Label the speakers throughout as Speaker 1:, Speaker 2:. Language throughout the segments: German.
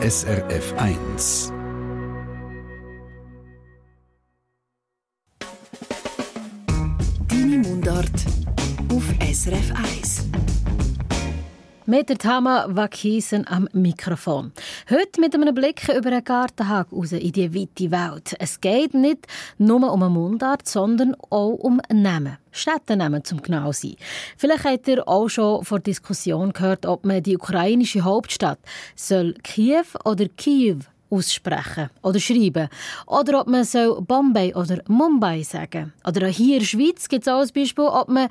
Speaker 1: SRF 1.
Speaker 2: Mit der Tama Wakisen am Mikrofon. Heute mit einem Blick über einen Gartenhag raus in die weite Welt. Es geht nicht nur um eine Mundart, sondern auch um Namen. Städtenamen zum genau sein. Vielleicht habt ihr auch schon vor Diskussion gehört, ob man die ukrainische Hauptstadt soll Kiew oder Kiew aussprechen oder schreiben. Oder ob man so Bombay oder Mumbai sagen. Oder hier in der Schweiz gibt es auch ein Beispiel, ob man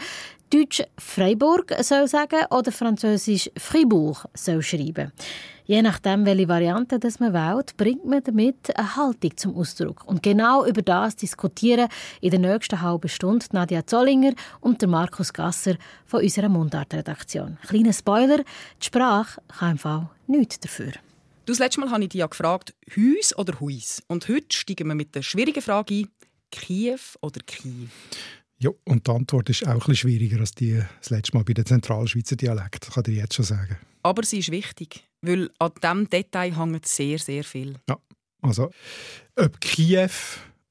Speaker 2: Deutsch Freiburg soll sagen oder Französisch Fribourg soll schreiben. Je nachdem, welche Variante das man wählt, bringt man damit eine Haltung zum Ausdruck. Und genau über das diskutieren in der nächsten halben Stunde Nadia Zollinger und der Markus Gasser von unserer Mundartredaktion. Kleiner Spoiler, die Sprache kann im Fall nichts dafür.
Speaker 3: Das letzte Mal habe ich dich ja gefragt, Hüs oder Huis? Und heute steigen wir mit der schwierigen Frage ein, Kiew oder Kiew?
Speaker 4: Ja, und die Antwort ist auch ein bisschen schwieriger als die das letzte Mal bei den Zentralschweizer Dialekt, das kann ich jetzt schon sagen.
Speaker 3: Aber sie ist wichtig, weil an diesem Detail hängt sehr, sehr viel.
Speaker 4: Ja, also ob Kiew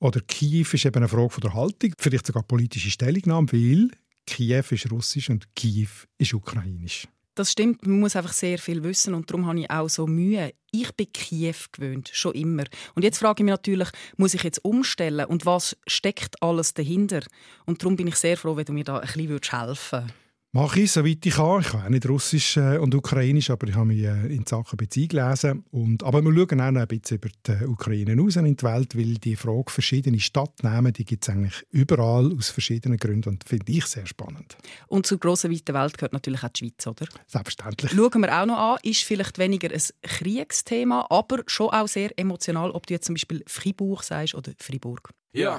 Speaker 4: oder Kiew ist eben eine Frage von der Haltung, vielleicht sogar politische Stellungnahme, weil Kiew ist russisch und Kiew ist ukrainisch.
Speaker 3: Das stimmt, man muss einfach sehr viel wissen und darum habe ich auch so Mühe. Ich bin Kiew gewöhnt, schon immer. Und jetzt frage ich mich natürlich, muss ich jetzt umstellen und was steckt alles dahinter? Und darum bin ich sehr froh, wenn du mir da ein bisschen helfen würdest.
Speaker 4: Mache ich, soweit ich kann. Ich kann auch nicht Russisch äh, und Ukrainisch, aber ich habe mich äh, in Sachen Beziehung gelesen. Und, aber wir schauen auch noch ein bisschen über die Ukraine raus in die Welt, weil die Frage verschiedene Stadtnamen, die gibt es eigentlich überall aus verschiedenen Gründen und finde ich sehr spannend.
Speaker 3: Und zur grossen, weiten Welt gehört natürlich auch die Schweiz, oder?
Speaker 4: Selbstverständlich.
Speaker 3: Schauen wir auch noch an, ist vielleicht weniger ein Kriegsthema, aber schon auch sehr emotional, ob du jetzt zum Beispiel Fribourg sagst oder Fribourg.
Speaker 5: Ja.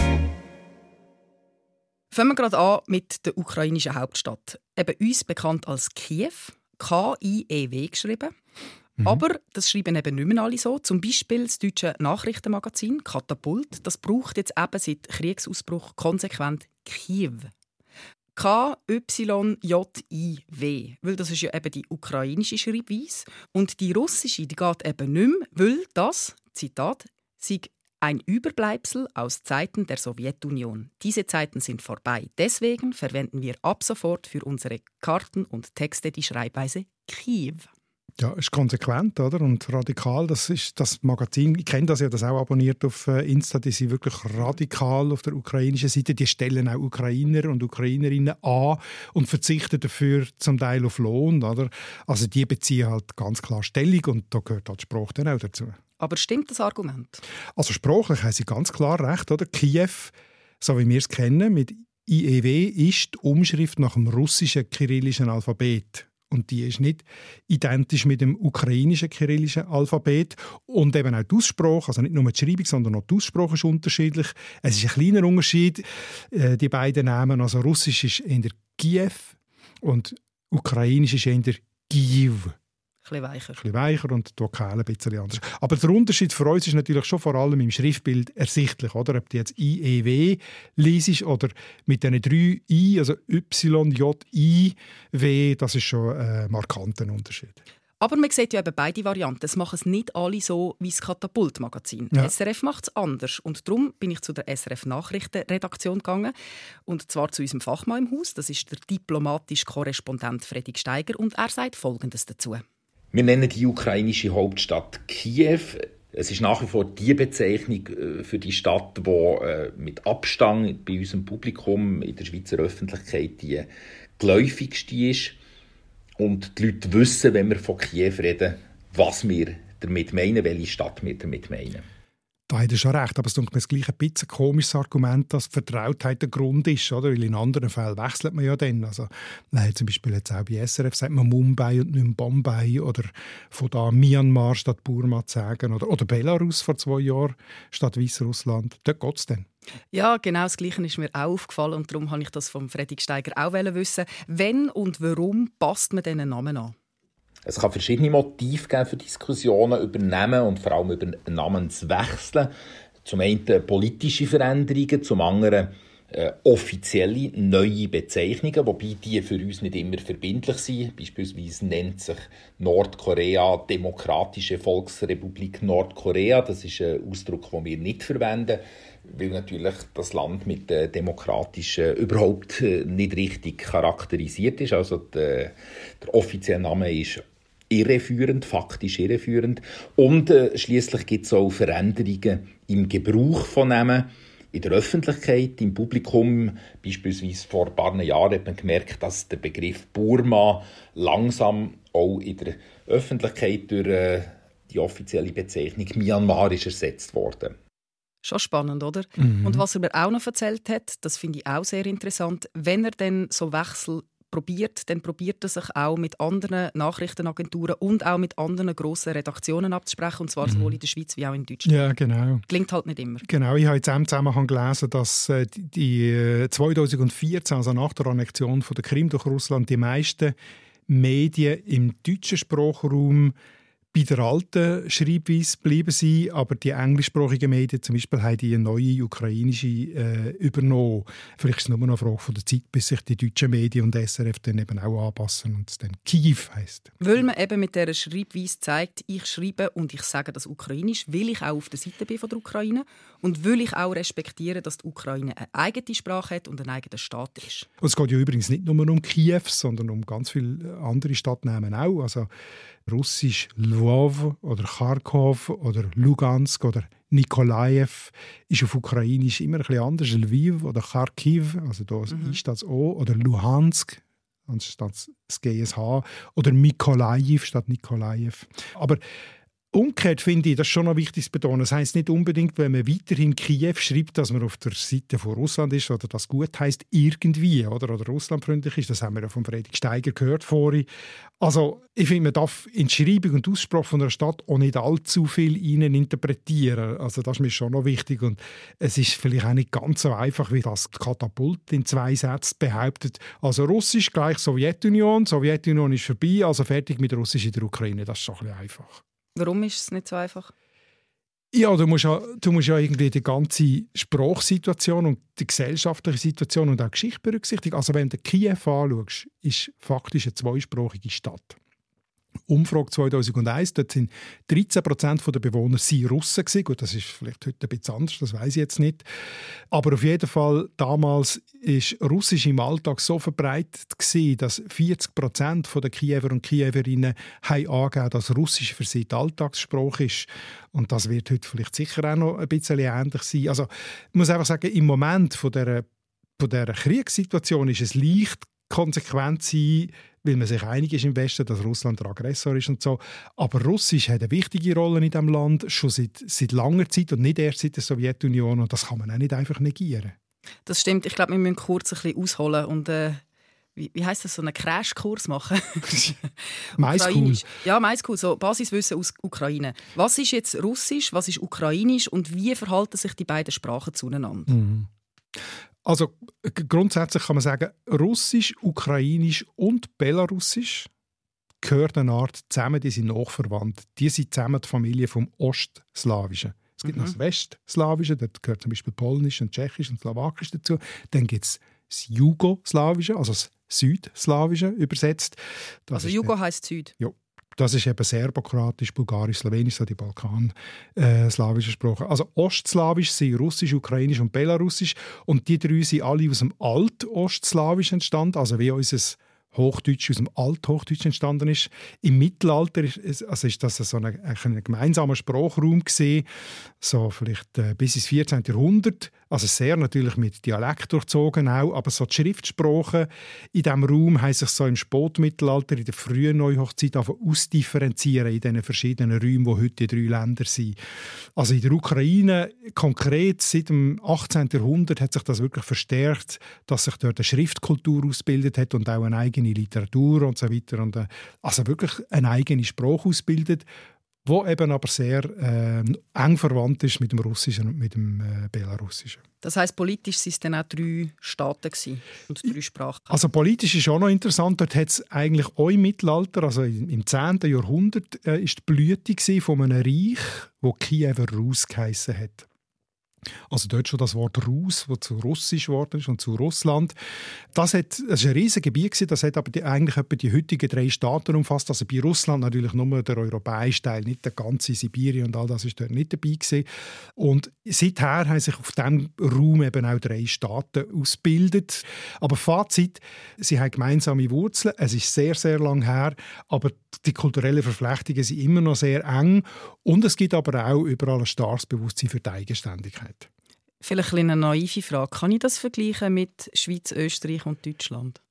Speaker 3: Fangen wir gerade an mit der ukrainischen Hauptstadt. Eben uns bekannt als Kiew, K-I-E-W geschrieben. Mhm. Aber das schreiben eben nicht mehr alle so. Zum Beispiel das deutsche Nachrichtenmagazin Katapult. Das braucht jetzt eben seit Kriegsausbruch konsequent Kiew. K-Y-J-I-W. Weil das ist ja eben die ukrainische Schreibweise. Und die russische, die geht eben nicht mehr, weil das, Zitat, sei ein Überbleibsel aus Zeiten der Sowjetunion. Diese Zeiten sind vorbei. Deswegen verwenden wir ab sofort für unsere Karten und Texte die Schreibweise Kiew.
Speaker 4: Ja, ist konsequent oder? und radikal. Das ist das Magazin. Ich kenne das ja, das auch abonniert auf äh, Insta. Die sind wirklich radikal auf der ukrainischen Seite. Die stellen auch Ukrainer und Ukrainerinnen an und verzichten dafür zum Teil auf Lohn. Oder? Also die beziehen halt ganz klar Stellung und da gehört halt Spruch dann auch dazu.
Speaker 3: Aber stimmt das Argument?
Speaker 4: Also sprachlich haben Sie ganz klar recht, oder? Kiew, so wie wir es kennen, mit IEW ist die Umschrift nach dem russischen kyrillischen Alphabet. Und die ist nicht identisch mit dem ukrainischen kyrillischen Alphabet. Und eben auch die Aussprache, also nicht nur die Schreibung, sondern auch die Aussprache ist unterschiedlich. Es ist ein kleiner Unterschied, äh, die beiden Namen. Also Russisch ist in der Kiew und Ukrainisch ist in der Kiew
Speaker 3: bisschen weicher. Ein
Speaker 4: bisschen weicher und die Vokale ein bisschen anders. Aber der Unterschied für uns ist natürlich schon vor allem im Schriftbild ersichtlich, oder? Ob du jetzt IEW liest oder mit diesen drei I, also Y, J, I, W, das ist schon ein markanter Unterschied.
Speaker 3: Aber man sieht ja eben beide Varianten. Es machen es nicht alle so wie das Katapult-Magazin. Ja. SRF macht es anders. Und darum bin ich zu der SRF-Nachrichtenredaktion gegangen. Und zwar zu unserem Fachmann im Haus. Das ist der diplomatische Korrespondent Fredrik Steiger. Und er sagt Folgendes dazu.
Speaker 6: Wir nennen die ukrainische Hauptstadt Kiew. Es ist nach wie vor die Bezeichnung äh, für die Stadt, die äh, mit Abstand bei unserem Publikum in der Schweizer Öffentlichkeit die geläufigste ist. Und die Leute wissen, wenn wir von Kiew reden, was wir damit meinen, welche Stadt wir damit meinen.
Speaker 4: Da hat er schon recht, aber es ist mir das ein bisschen komisches Argument, dass Vertrautheit der Grund ist, oder? Weil in anderen Fällen wechselt man ja dann. Also, nein, zum Beispiel jetzt auch bei SRF sagt man Mumbai und nicht Bombay oder von da Myanmar statt Burma zu sagen oder, oder Belarus vor zwei Jahren statt Weißrussland. Dort geht es dann.
Speaker 3: Ja, genau das Gleiche ist mir auch aufgefallen und darum habe ich das vom Fredrik Steiger auch wissen. Wenn und warum passt man diesen Namen an?
Speaker 6: Es kann verschiedene Motive geben für Diskussionen über Namen und vor allem über Namenswechsel. Zum einen politische Veränderungen, zum anderen äh, offizielle neue Bezeichnungen, wobei die für uns nicht immer verbindlich sind. Beispielsweise nennt sich Nordkorea Demokratische Volksrepublik Nordkorea. Das ist ein Ausdruck, den wir nicht verwenden, weil natürlich das Land mit der demokratischen überhaupt äh, nicht richtig charakterisiert ist. Also der, der offizielle Name ist irreführend, faktisch irreführend. Und äh, schließlich gibt es auch Veränderungen im Gebrauch von Namen in der Öffentlichkeit, im Publikum. Beispielsweise vor ein paar Jahren hat man gemerkt, dass der Begriff Burma langsam auch in der Öffentlichkeit durch äh, die offizielle Bezeichnung Myanmar ist ersetzt worden.
Speaker 3: Schon spannend, oder? Mhm. Und was er mir auch noch erzählt hat, das finde ich auch sehr interessant, wenn er dann so Wechsel probiert, dann probiert er sich auch mit anderen Nachrichtenagenturen und auch mit anderen grossen Redaktionen abzusprechen, und zwar mhm. sowohl in der Schweiz wie auch in Deutschland.
Speaker 4: Ja, genau.
Speaker 3: Klingt halt nicht immer.
Speaker 4: Genau, ich habe in diesem Zusammenhang gelesen, dass äh, die 2014, äh, also nach der Annexion von der Krim durch Russland, die meisten Medien im deutschen Sprachraum bei der alten Schreibweise bleiben sie, aber die englischsprachigen Medien zum Beispiel haben die eine neue ukrainische äh, übernommen. Vielleicht ist es nur noch eine Frage von der Zeit, bis sich die deutschen Medien und SRF dann eben auch anpassen und es dann Kiew heisst.
Speaker 3: Weil man eben mit dieser Schreibweise zeigt, ich schreibe und ich sage das ukrainisch, will ich auch auf der Seite bin von der Ukraine und will ich auch respektieren, dass die Ukraine eine eigene Sprache hat und ein eigener Staat ist.
Speaker 4: Und es geht ja übrigens nicht nur um Kiew, sondern um ganz viele andere Stadtnamen auch. Also Russisch Lwów oder Kharkov oder Lugansk oder Nikolaev ist auf Ukrainisch immer ein bisschen anders. Lviv oder Kharkiv, also da mhm. ist das O, oder Luhansk anstatt das GSH oder Mikolaev statt Nikolaev. Aber Umgekehrt finde ich das schon noch wichtig zu betonen. Das heisst nicht unbedingt, wenn man weiterhin Kiew schreibt, dass man auf der Seite von Russland ist oder das gut heißt irgendwie oder, oder russlandfreundlich ist. Das haben wir ja von Friedrich Steiger gehört vorhin. Also ich finde, man darf in die Schreibung und Aussprache von einer Stadt auch nicht allzu viel ihnen interpretieren. Also das ist mir schon noch wichtig und es ist vielleicht auch nicht ganz so einfach, wie das Katapult in zwei Sätzen behauptet. Also Russisch gleich Sowjetunion, Sowjetunion ist vorbei, also fertig mit Russisch in der Ukraine. Das ist schon ein bisschen einfach.
Speaker 3: Warum ist es nicht so einfach?
Speaker 4: Ja, du musst ja, du musst ja irgendwie die ganze Sprachsituation und die gesellschaftliche Situation und auch die Geschichte berücksichtigen. Also wenn du Kiew anschaust, ist faktisch eine zweisprachige Stadt. Umfrage 2001, dort sind 13 Prozent der Bewohner sie Russen gewesen. Gut, das ist vielleicht heute ein bisschen anders, das weiß ich jetzt nicht. Aber auf jeden Fall, damals ist Russisch im Alltag so verbreitet gewesen, dass 40 Prozent der Kiewer und Kiewerinnen haben angegeben, dass Russisch für sie die Alltagssprache ist. Und das wird heute vielleicht sicher auch noch ein bisschen ähnlich sein. Also, ich muss einfach sagen, im Moment von der, von der Kriegssituation ist es leicht konsequent sein, weil man sich einig ist im Westen, dass Russland der Aggressor ist und so. Aber Russisch hat eine wichtige Rolle in diesem Land schon seit, seit langer Zeit und nicht erst seit der Sowjetunion und das kann man auch nicht einfach negieren.
Speaker 3: Das stimmt. Ich glaube, wir müssen kurz ein bisschen ausholen und äh, wie, wie heißt das, so einen Crashkurs machen?
Speaker 4: MySchool.
Speaker 3: Ja, MySchool, so Basiswissen aus Ukraine. Was ist jetzt Russisch, was ist Ukrainisch und wie verhalten sich die beiden Sprachen zueinander?
Speaker 4: Mhm. Also grundsätzlich kann man sagen, Russisch, Ukrainisch und Belarussisch gehören eine Art zusammen, die sind nachverwandt. Die sind zusammen die Familie vom Ostslawischen. Es gibt mhm. noch das Westslawische, da gehört zum Beispiel Polnisch und Tschechisch und Slowakisch dazu. Dann gibt es das Jugoslawische, also das Südslawische übersetzt.
Speaker 3: Das also Jugo heißt Süd?
Speaker 4: Ja. Das ist eben serbokratisch, bulgarisch, slowenisch, so die balkan-slawischen äh, Sprachen. Also ostslawisch sind russisch, ukrainisch und belarussisch. Und die drei sind alle aus dem Alt-Ostslawisch entstanden, also wie unser Hochdeutsch aus dem Althochdeutsch entstanden ist. Im Mittelalter ist, also ist das so ein, ein gemeinsamer Sprachraum gesehen, so vielleicht äh, bis ins 14. Jahrhundert. Also sehr natürlich mit Dialekt durchzogen auch, aber so die Schriftsprache in diesem Raum haben sich so im Spätmittelalter, in der frühen Neuhochzeit ausdifferenzieren in diesen verschiedenen Räumen, wo heute die drei Länder sind. Also in der Ukraine konkret seit dem 18. Jahrhundert hat sich das wirklich verstärkt, dass sich dort eine Schriftkultur ausbildet hat und auch eine eigene Literatur und so weiter. Und, äh, also wirklich eine eigene Sprache ausbildet wo eben aber sehr äh, eng verwandt ist mit dem Russischen und mit dem äh, Belarussischen.
Speaker 3: Das heißt, politisch waren es dann auch drei Staaten gewesen und drei Sprachen.
Speaker 4: Also politisch ist auch noch interessant. Dort hat es eigentlich auch im Mittelalter, also im 10. Jahrhundert, äh, ist die Blüte von einem Reich, wo Kiewer Rus geheissen hat. Also dort schon das Wort Rus, das zu Russisch geworden ist und zu Russland. Das, hat, das ist ein riesiges Gebiet, das hat aber die, eigentlich etwa die heutigen drei Staaten umfasst. Also bei Russland natürlich nur der europäische Teil, nicht der ganze Sibirien und all das ist dort nicht dabei gewesen. Und seither haben sich auf diesem Raum eben auch drei Staaten ausgebildet. Aber Fazit, sie haben gemeinsame Wurzeln. Es ist sehr, sehr lang her, aber die kulturellen Verflechtungen sind immer noch sehr eng. Und es gibt aber auch überall ein starkes Bewusstsein für die Eigenständigkeit.
Speaker 3: Vielleicht eine naive Frage. Kann ich das vergleichen mit Schweiz, Österreich und Deutschland?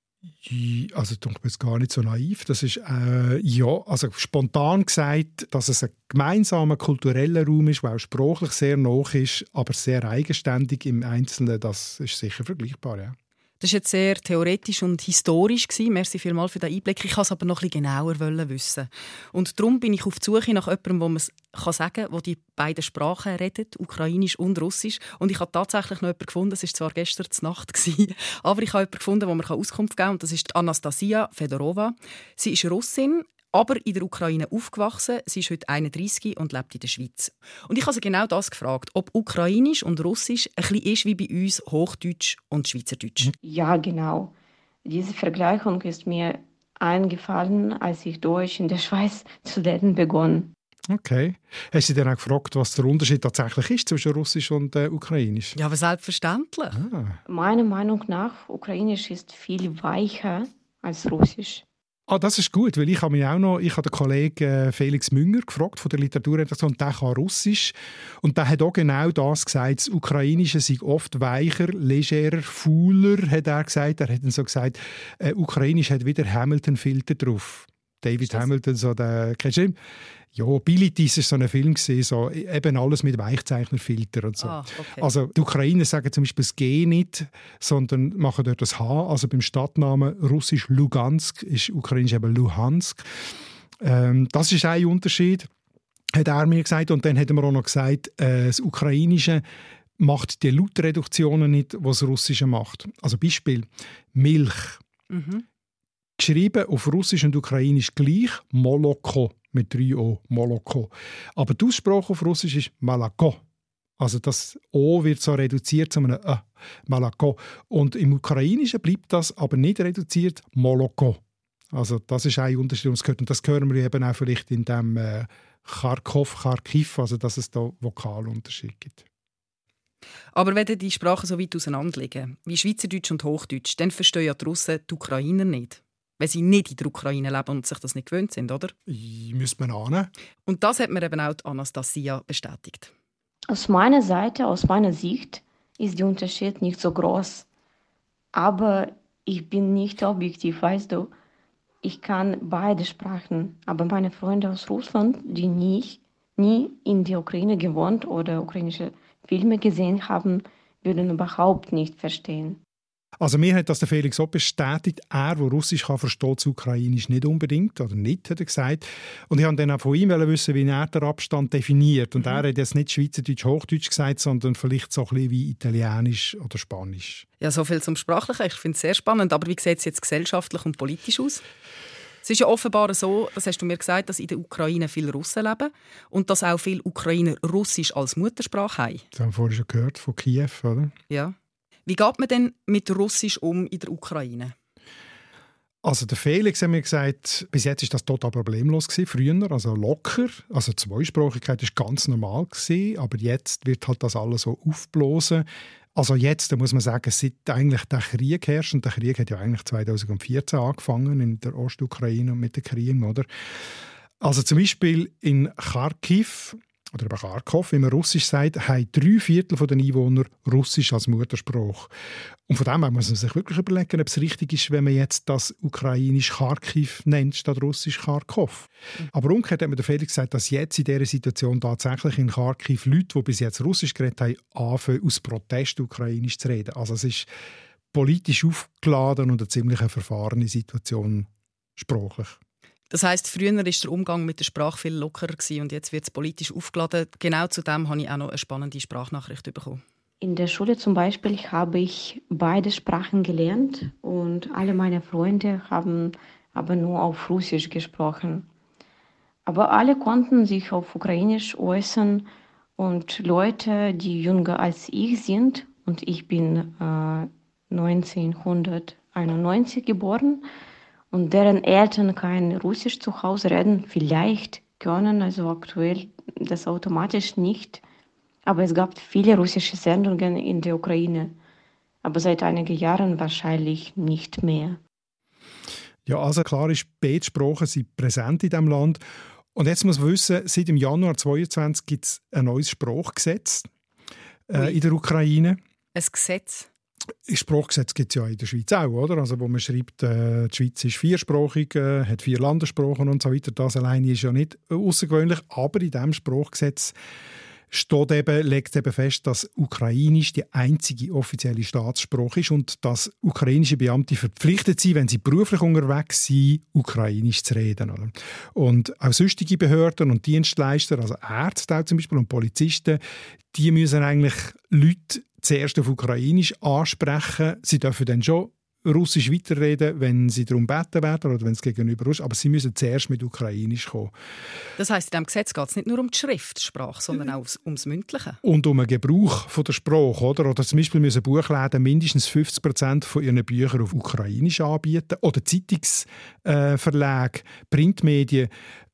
Speaker 4: Also ich bin jetzt gar nicht so naiv. Das ist äh, ja, also spontan gesagt, dass es ein gemeinsamer kultureller Raum ist, der auch sprachlich sehr noch ist, aber sehr eigenständig im Einzelnen. Das ist sicher vergleichbar, ja.
Speaker 3: Das war jetzt sehr theoretisch und historisch. Gewesen. Merci vielmals für den Einblick. Ich wollte es aber noch ein bisschen genauer wissen. Und darum bin ich auf die Suche nach jemandem, wo man es sagen kann, der die beiden Sprachen redet, Ukrainisch und Russisch. Und ich habe tatsächlich noch jemanden gefunden, es war zwar gestern Nacht, gewesen, aber ich habe jemanden gefunden, wo man Auskunft geben kann. Und das ist Anastasia Fedorova. Sie ist Russin, aber in der Ukraine aufgewachsen. Sie ist heute 31 und lebt in der Schweiz. Und ich habe sie genau das gefragt, ob Ukrainisch und Russisch ein bisschen ist wie bei uns Hochdeutsch und Schweizerdeutsch.
Speaker 7: Ja, genau. Diese Vergleichung ist mir eingefallen, als ich Deutsch in der Schweiz zu lernen begonnen.
Speaker 4: Okay. Hast du dann auch gefragt, was der Unterschied tatsächlich ist zwischen Russisch und äh, Ukrainisch?
Speaker 3: Ja, aber selbstverständlich.
Speaker 7: Ah. Meiner Meinung nach, Ukrainisch ist viel weicher als Russisch.
Speaker 4: Ah, das ist gut, weil ich habe mich auch noch, ich habe den Kollegen äh, Felix Münger gefragt von der Literaturredaktion, der kann Russisch und der hat auch genau das gesagt, das Ukrainische sei oft weicher, legerer, fauler, hat er gesagt. Er hat dann so gesagt, äh, Ukrainisch hat wieder Hamilton-Filter drauf. David Hamilton, so der, kennst du ihn? Ja, Abilities war so ein Film, gewesen, so, eben alles mit Weichzeichnerfilter und so. Ah, okay. Also die Ukrainer sagen zum Beispiel das G nicht, sondern machen dort das H. Also beim Stadtnamen russisch Lugansk ist ukrainisch eben Luhansk. Ähm, das ist ein Unterschied, hat er mir gesagt. Und dann hat er mir auch noch gesagt, äh, das Ukrainische macht die Lautreduktionen nicht, was das Russische macht. Also Beispiel Milch. Mhm. Geschrieben auf Russisch und Ukrainisch gleich, Moloko mit 3 O, Moloko. Aber die Aussprache auf Russisch ist Malako. Also das O wird so reduziert zu einem Ö, Malako. Und im Ukrainischen bleibt das aber nicht reduziert, Moloko. Also das ist ein Unterschied, und das hören wir eben auch vielleicht in dem äh, Kharkov, Kharkiv, also dass es da Vokalunterschiede gibt.
Speaker 3: Aber wenn die Sprachen so weit auseinander liegen, wie Schweizerdeutsch und Hochdeutsch, dann verstehen ja die Russen die Ukrainer nicht wenn sie nicht in der Ukraine leben und sich das nicht gewöhnt sind, oder?
Speaker 4: Müsste man ahnen.
Speaker 3: Und das hat mir eben auch Anastasia bestätigt.
Speaker 7: Aus meiner Seite, aus meiner Sicht, ist der Unterschied nicht so groß. Aber ich bin nicht objektiv, weißt du. Ich kann beide Sprachen, aber meine Freunde aus Russland, die nie, nie in der Ukraine gewohnt oder ukrainische Filme gesehen haben, würden überhaupt nicht verstehen.
Speaker 4: Also mir hat das der Felix auch bestätigt. Er, der Russisch kann, versteht Ukrainisch nicht unbedingt oder nicht, hat er gesagt. Und ich wollte dann auch von ihm wissen, wie er den Abstand definiert. Und mhm. er hat jetzt nicht Schweizerdeutsch, Hochdeutsch gesagt, sondern vielleicht so ein bisschen wie Italienisch oder Spanisch.
Speaker 3: Ja, so viel zum Sprachlichen. Ich finde es sehr spannend. Aber wie sieht es jetzt gesellschaftlich und politisch aus? Es ist ja offenbar so, das hast du mir gesagt, dass in der Ukraine viele Russen leben und dass auch viele Ukrainer Russisch als Muttersprache haben.
Speaker 4: Das haben wir vorhin schon gehört, von Kiew, oder?
Speaker 3: Ja. Wie geht man denn mit Russisch um in der Ukraine?
Speaker 4: Also der Felix hat mir gesagt, bis jetzt ist das total problemlos gewesen, früher, also locker. Also Zweisprachigkeit ist ganz normal gewesen, aber jetzt wird halt das alles so aufblosen. Also jetzt, da muss man sagen, seit eigentlich der Krieg herrscht, und der Krieg hat ja eigentlich 2014 angefangen in der Ostukraine mit den Kriegen, oder? Also zum Beispiel in Kharkiv oder eben Kharkov, wie man Russisch sagt, haben drei Viertel der Einwohner Russisch als Muttersprache. Und von dem her muss man sich wirklich überlegen, ob es richtig ist, wenn man jetzt das ukrainisch Kharkiv nennt, statt Russisch Kharkov. Mhm. Aber umgekehrt hat mir der Felix gesagt, dass jetzt in dieser Situation tatsächlich in Kharkiv Leute, die bis jetzt Russisch geredet haben, anfangen, aus Protest ukrainisch zu reden. Also es ist politisch aufgeladen und eine ziemlich verfahrene Situation sprachlich.
Speaker 3: Das heißt, früher war der Umgang mit der Sprache viel lockerer und jetzt wird es politisch aufgeladen. Genau zu dem habe ich auch noch eine spannende Sprachnachricht bekommen.
Speaker 7: In der Schule zum Beispiel habe ich beide Sprachen gelernt und alle meine Freunde haben aber nur auf Russisch gesprochen. Aber alle konnten sich auf Ukrainisch äußern und Leute, die jünger als ich sind, und ich bin äh, 1991 geboren, und deren Eltern kein Russisch zu Hause reden, vielleicht können, also aktuell das automatisch nicht. Aber es gab viele russische Sendungen in der Ukraine, aber seit einigen Jahren wahrscheinlich nicht mehr.
Speaker 4: Ja, also klar ist, beide Sprachen sind präsent in diesem Land. Und jetzt muss man wissen, seit dem Januar 2022 gibt es ein neues Sprachgesetz äh, in der Ukraine.
Speaker 3: Ein Gesetz?
Speaker 4: Sprachgesetz gibt es ja in der Schweiz auch, oder? Also wo man schreibt, äh, die Schweiz ist viersprachig, äh, hat vier Landessprachen und so weiter. Das alleine ist ja nicht außergewöhnlich, aber in diesem Sprachgesetz steht eben, legt eben fest, dass Ukrainisch die einzige offizielle Staatssprache ist und dass ukrainische Beamte verpflichtet sind, wenn sie beruflich unterwegs sind, Ukrainisch zu reden. Und auch sonstige Behörden und Dienstleister, also Ärzte zum Beispiel und Polizisten, die müssen eigentlich Leute zuerst auf Ukrainisch ansprechen. Sie dürfen dann schon Russisch weiterreden, wenn sie darum beten werden oder wenn es gegenüber ist. Aber sie müssen zuerst mit Ukrainisch kommen.
Speaker 3: Das heißt, in diesem Gesetz geht es nicht nur um die Schriftsprache, sondern auch ums Mündliche.
Speaker 4: Und um den Gebrauch von der Sprache. Oder, oder zum Beispiel müssen Buchläden mindestens 50 Prozent von ihren Büchern auf Ukrainisch anbieten. Oder Zeitungsverlage, äh, Printmedien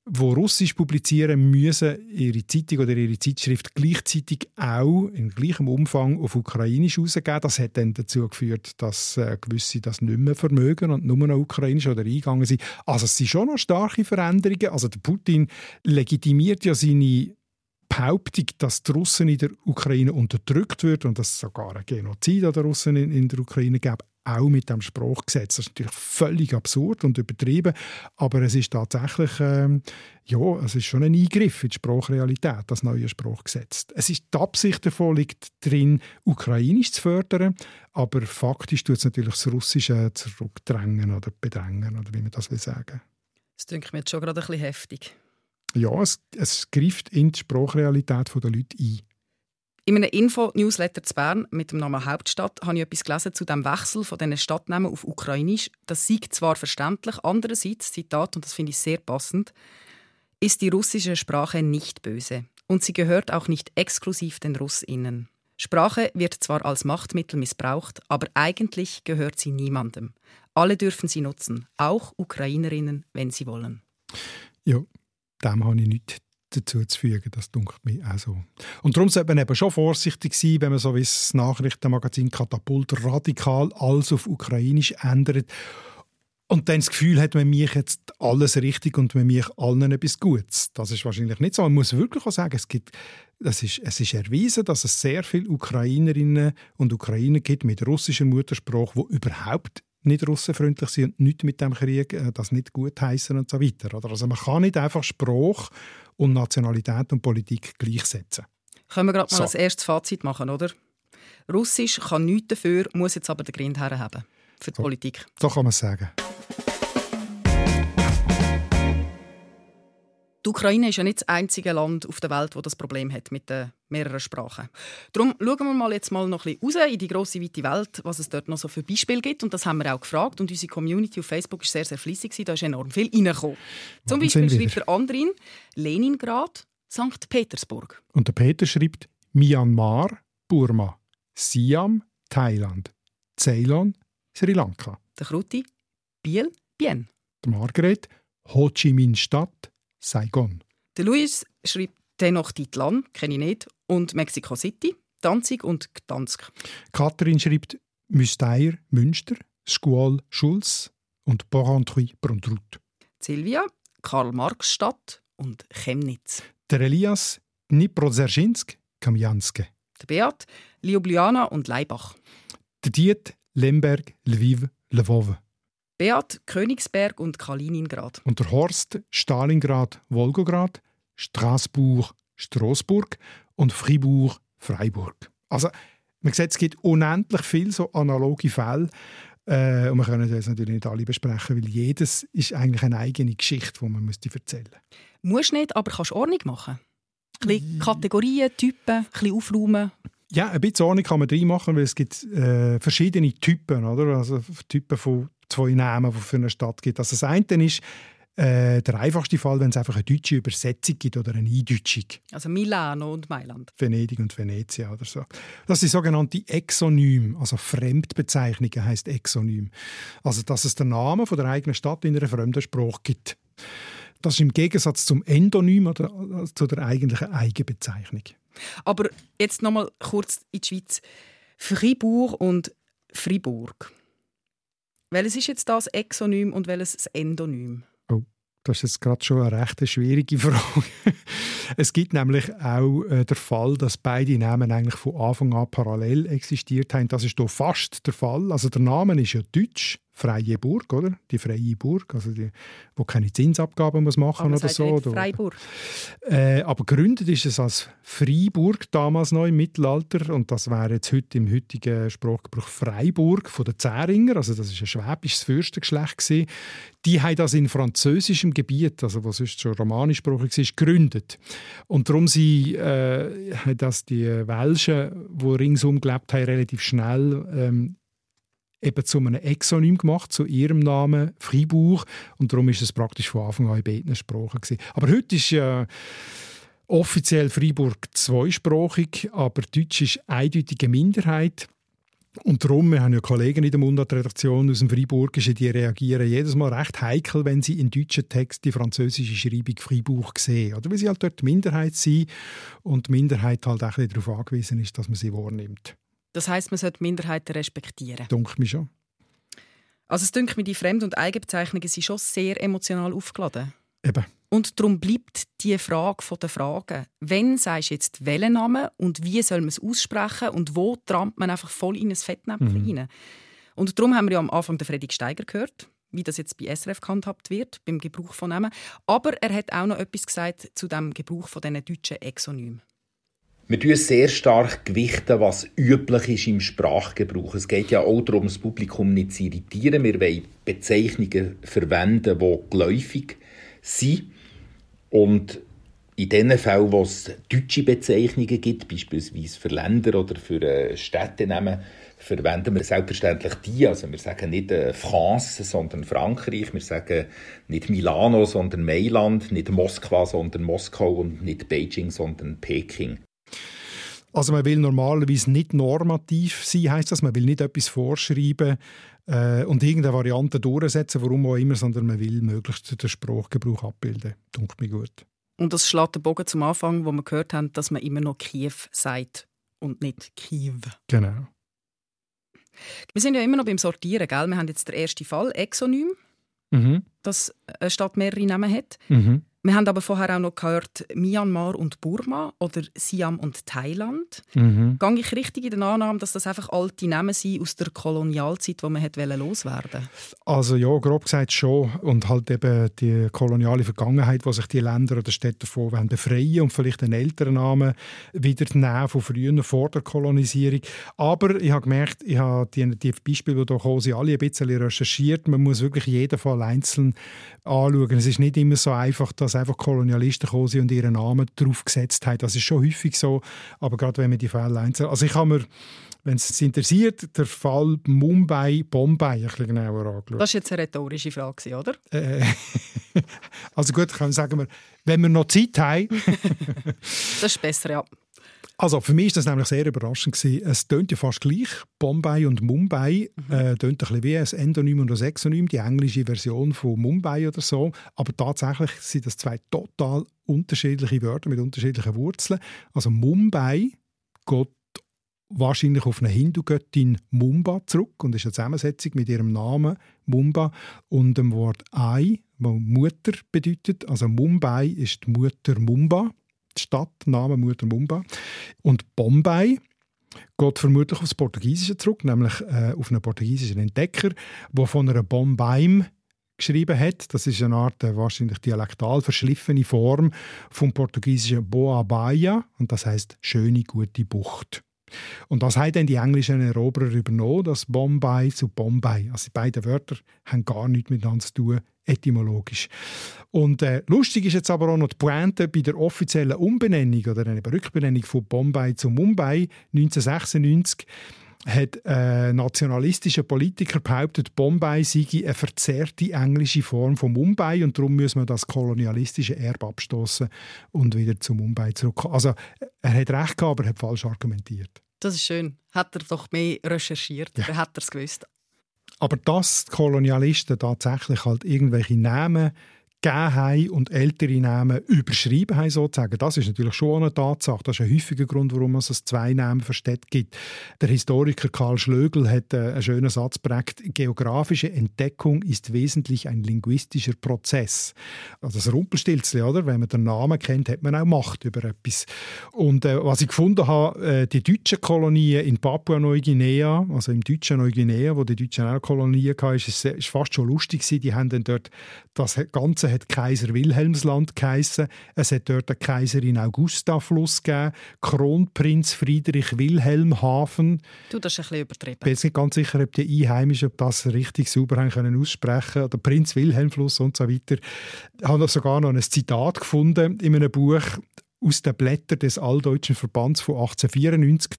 Speaker 4: wo Russisch publizieren, müssen ihre Zeitung oder ihre Zeitschrift gleichzeitig auch in gleichem Umfang auf Ukrainisch herausgeben. Das hat dann dazu geführt, dass äh, gewisse das nicht mehr vermögen und nur noch Ukrainisch oder eingegangen sind. Also es sind schon noch starke Veränderungen. Also der Putin legitimiert ja seine Behauptung, dass die Russen in der Ukraine unterdrückt wird und dass es sogar ein Genozid an den Russen in, in der Ukraine gab, auch mit dem Sprachgesetz. Das ist natürlich völlig absurd und übertrieben, aber es ist tatsächlich, ähm, ja, es ist schon ein Eingriff in die Sprachrealität, das neue Sprachgesetz. Es ist, die Absicht davon liegt drin, Ukrainisch zu fördern, aber faktisch tut es natürlich das Russische zurückdrängen oder bedrängen, oder wie man das will sagen.
Speaker 3: Das klingt mir jetzt schon gerade ein bisschen heftig.
Speaker 4: Ja, es, es greift in die Sprachrealität der Leute ein.
Speaker 3: In einem Info-Newsletter zu Bern mit dem Namen Hauptstadt habe ich etwas gelesen zu dem Wechsel von diesen Stadtnamen auf Ukrainisch. Das sei zwar verständlich, andererseits, Zitat, und das finde ich sehr passend, ist die russische Sprache nicht böse und sie gehört auch nicht exklusiv den Russinnen. Sprache wird zwar als Machtmittel missbraucht, aber eigentlich gehört sie niemandem. Alle dürfen sie nutzen, auch Ukrainerinnen, wenn sie wollen.
Speaker 4: Ja, dem habe ich nichts dazu zu fügen. Das dunkelt mir auch so. Und darum sollte man eben schon vorsichtig sein, wenn man so wie das Nachrichtenmagazin Katapult radikal alles auf Ukrainisch ändert und dann das Gefühl hat, man mich jetzt alles richtig und man mich allen etwas Gutes. Das ist wahrscheinlich nicht so. Man muss wirklich auch sagen, es, gibt, es, ist, es ist erwiesen, dass es sehr viele Ukrainerinnen und Ukrainer gibt mit russischer Muttersprache, die überhaupt nicht russenfreundlich sind und nichts mit dem Krieg äh, das nicht gut heißen und so weiter. Also man kann nicht einfach Sprache und Nationalität und Politik gleichsetzen.
Speaker 3: Können wir gerade mal so. als erstes Fazit machen, oder? Russisch kann nichts dafür, muss jetzt aber den Grind haben für die so. Politik.
Speaker 4: So kann man es sagen.
Speaker 3: Die Ukraine ist ja nicht das einzige Land auf der Welt, das das Problem hat mit den mehreren Sprachen. Darum schauen wir mal jetzt mal noch ein bisschen raus in die grosse, weite Welt, was es dort noch so für Beispiele gibt. Und das haben wir auch gefragt. Und unsere Community auf Facebook war sehr, sehr fließig. Da ist enorm viel reingekommen. Zum Beispiel schreibt der Andrin Leningrad, St. Petersburg.
Speaker 4: Und der Peter schreibt Myanmar, Burma, Siam, Thailand, Ceylon, Sri Lanka.
Speaker 3: Der Kruti Biel, Bien.
Speaker 4: Der Margret Ho Chi Minh Stadt, Saigon.
Speaker 3: Der Luis schreibt dennoch Titlan, kenne ich nicht, und Mexico City, Danzig und Gdansk.
Speaker 4: Katrin schreibt Müsteier, Münster, Scuol, Schulz und Porrentruy, Bruntrut.
Speaker 3: Silvia, Karl-Marx-Stadt und Chemnitz.
Speaker 4: Der Elias, Dniprodzerzinsk, Kamjanske.
Speaker 3: Der Beat, Ljubljana und Leibach.
Speaker 4: Der Diet, Lemberg, Lviv, Lvov.
Speaker 3: Beat, Königsberg und Kaliningrad.
Speaker 4: Und der Horst, Stalingrad, Wolgograd, Straßburg, Straßburg und Fribourg, Freiburg. Also, man sieht, es gibt unendlich viele so analoge Fälle. Äh, und wir können das natürlich nicht alle besprechen, weil jedes ist eigentlich eine eigene Geschichte, die man müsste erzählen müsste.
Speaker 3: Musst nicht, aber kannst Ordnung machen. Ein bisschen Kategorien, Typen, ein bisschen aufräumen.
Speaker 4: Ja, ein bisschen Ordnung kann man reinmachen, weil es gibt äh, verschiedene Typen, oder? Also Typen von zwei Namen, die für eine Stadt gibt. Also das eine ist äh, der einfachste Fall, wenn es einfach eine deutsche Übersetzung gibt oder eine Eindeutschung.
Speaker 3: Also Milano und Mailand.
Speaker 4: Venedig und Venezia oder so. Das sind sogenannte Exonyme, also Fremdbezeichnungen heißt Exonym. Also dass es den Namen von der eigenen Stadt in einer fremden Sprache gibt. Das ist im Gegensatz zum Endonym oder äh, zu der eigentlichen Eigenbezeichnung.
Speaker 3: Aber jetzt noch mal kurz in die Schweiz. Fribourg und Fribourg. Welches ist jetzt das Exonym und welches das Endonym?
Speaker 4: Oh, das ist jetzt gerade schon eine recht schwierige Frage. es gibt nämlich auch äh, der Fall, dass beide Namen eigentlich von Anfang an parallel existiert haben. Das ist hier fast der Fall. Also der Name ist ja deutsch, freie Burg, oder? Die freie Burg, also die, wo keine Zinsabgaben muss machen oder so.
Speaker 3: Freiburg.
Speaker 4: äh, aber gegründet ist es als Freiburg damals noch im Mittelalter und das wäre jetzt heute im heutigen Sprachgebrauch Freiburg von den Zähringer, also das ist ein schwäbisches Fürstengeschlecht gewesen. Die haben das in französischem Gebiet, also was sonst schon romanischsprachig war, gegründet. Und darum sie äh, dass die Welschen, die ringsum gelebt haben, relativ schnell ähm, eben zu einem Exonym gemacht, zu ihrem Namen Fribourg. Und darum ist es praktisch von Anfang an in beiden Sprachen. Gewesen. Aber heute ist äh, offiziell Fribourg zweisprachig, aber Deutsch ist eindeutige Minderheit. Und darum, wir haben ja Kollegen in der Mundart-Redaktion aus dem Freiburgischen, die reagieren jedes Mal recht heikel, wenn sie in deutschen Text die französische Schreibung Freiburg sehen. Oder weil sie halt dort Minderheit sind und die Minderheit halt auch darauf angewiesen ist, dass man sie wahrnimmt.
Speaker 3: Das heißt, man sollte Minderheiten respektieren.
Speaker 4: Dunkel mich schon.
Speaker 3: Also es dünkt mir, die Fremd- und Eigenbezeichnungen sind schon sehr emotional aufgeladen.
Speaker 4: Eben.
Speaker 3: Und darum bleibt die Frage von der Fragen. Wenn sagst du jetzt welchen Namen und wie soll man es aussprechen und wo trampt man einfach voll in ein Fettnäpfchen
Speaker 4: Mhm.
Speaker 3: rein? Und darum haben wir ja am Anfang den Fredrik Steiger gehört, wie das jetzt bei SRF gehandhabt wird, beim Gebrauch von Namen. Aber er hat auch noch etwas gesagt zu dem Gebrauch von diesen deutschen Exonymen.
Speaker 6: Wir tun sehr stark gewichten, was üblich ist im Sprachgebrauch. Es geht ja auch darum, das Publikum nicht zu irritieren. Wir wollen Bezeichnungen verwenden, die geläufig sind. Und in den Fällen, wo es deutsche Bezeichnungen gibt, beispielsweise für Länder oder für äh, Städtenamen, verwenden wir selbstverständlich die. Also wir sagen nicht äh, France, sondern Frankreich. Wir sagen nicht Milano, sondern Mailand. Nicht Moskwa, sondern Moskau. Und nicht Beijing, sondern Peking.
Speaker 4: Also man will normalerweise nicht normativ sein, heißt das. Man will nicht etwas vorschreiben äh, und irgendeine Variante durchsetzen, warum auch immer, sondern man will möglichst den Sprachgebrauch abbilden. Dunkt mir gut.
Speaker 3: Und das schlägt den Bogen zum Anfang, wo wir gehört haben, dass man immer noch Kiew sagt und nicht Kiew.
Speaker 4: Genau.
Speaker 3: Wir sind ja immer noch beim Sortieren, gell? Wir haben jetzt den ersten Fall, Exonym,
Speaker 4: Mhm.
Speaker 3: dass eine Stadt mehrere Namen hat.
Speaker 4: Mhm.
Speaker 3: Wir haben aber vorher auch noch gehört Myanmar und Burma oder Siam und Thailand.
Speaker 4: Mhm.
Speaker 3: Gehe ich richtig in der Annahme, dass das einfach alte Namen sind aus der Kolonialzeit, die man hat loswerden
Speaker 4: Also ja, grob gesagt schon. Und halt eben die koloniale Vergangenheit, wo sich die Länder oder Städte wollen befreien und vielleicht einen älteren Namen wieder nehmen von früher, vor der Kolonisierung. Aber ich habe gemerkt, ich habe die, die Beispiele, die hier kommen, sind alle ein bisschen recherchiert. Man muss wirklich jeden Fall einzeln anschauen. Es ist nicht immer so einfach, dass einfach Kolonialisten gekommen sind und ihren Namen drauf gesetzt haben. Das ist schon häufig so, aber gerade wenn man die Fälle einzeln... Also ich habe mir, wenn es interessiert, der Fall Mumbai, Bombay ein bisschen genauer angeschaut.
Speaker 3: Das war jetzt eine rhetorische Frage, oder?
Speaker 4: Äh, also gut, kann sagen wir, wenn wir noch Zeit haben.
Speaker 3: Das ist besser, ja.
Speaker 4: Also für mich ist das nämlich sehr überraschend gewesen. Es tönt ja fast gleich. Bombay und Mumbai äh, tönt ein bisschen wie ein Endonym und ein Exonym, die englische Version von Mumbai oder so. Aber tatsächlich sind das zwei total unterschiedliche Wörter mit unterschiedlichen Wurzeln. Also Mumbai geht wahrscheinlich auf eine Hindu-Göttin Mumba zurück und ist eine Zusammensetzung mit ihrem Namen Mumba und dem Wort Ai, wo Mutter bedeutet. Also Mumbai ist die Mutter Mumba Stadtname Mutter. Und Bombay geht vermutlich aufs Portugiesische zurück, nämlich äh, auf einen portugiesischen Entdecker, der von einer Bombeim geschrieben hat. Das ist eine Art äh, wahrscheinlich dialektal verschliffene Form vom portugiesischen Boa Baia und das heißt schöne gute Bucht. Und das haben dann die englischen Eroberer übernommen, das Bombay zu Bombay. Also die beiden Wörter haben gar nichts miteinander zu tun, etymologisch. Und äh, lustig ist jetzt aber auch noch die Pointe bei der offiziellen Umbenennung oder einer Rückbenennung von Bombay zu Mumbai 1996 hat ein nationalistischer Politiker behauptet, Bombay sei eine verzerrte englische Form von Mumbai und darum muss man das kolonialistische Erbe abstoßen und wieder zu Mumbai zurückkommen. Also er hat recht gehabt, aber er hat falsch argumentiert.
Speaker 3: Das ist schön. Hat er doch mehr recherchiert, ja. dann hat er es gewusst.
Speaker 4: Aber dass die Kolonialisten tatsächlich halt irgendwelche Namen gegeben haben und ältere Namen überschrieben haben, sozusagen. Das ist natürlich schon eine Tatsache. Das ist ein häufiger Grund, warum es zwei Namen versteckt gibt. Der Historiker Karl Schlögel hat äh, einen schönen Satz prägt. Geografische Entdeckung ist wesentlich ein linguistischer Prozess. Also das Rumpelstilzchen, oder? Wenn man den Namen kennt, hat man auch Macht über etwas. Und äh, was ich gefunden habe, äh, die deutschen Kolonien in Papua-Neuguinea, also im deutschen Neuguinea, wo die Deutschen auch Kolonien hatten, ist, ist fast schon lustig. Die haben dann dort das ganze hat Kaiser Wilhelmsland geheissen. Es hat dort eine Kaiserin Augusta-Fluss gegeben, Kronprinz Friedrich Wilhelm Hafen.
Speaker 3: Du, das ist ein bisschen übertrieben.
Speaker 4: Ich bin jetzt nicht ganz sicher, ob die Einheimischen das richtig sauber haben können aussprechen oder Prinz Wilhelm Fluss und so weiter. Ich habe sogar noch ein Zitat gefunden in einem Buch aus den Blättern des Alldeutschen Verbands von 1894.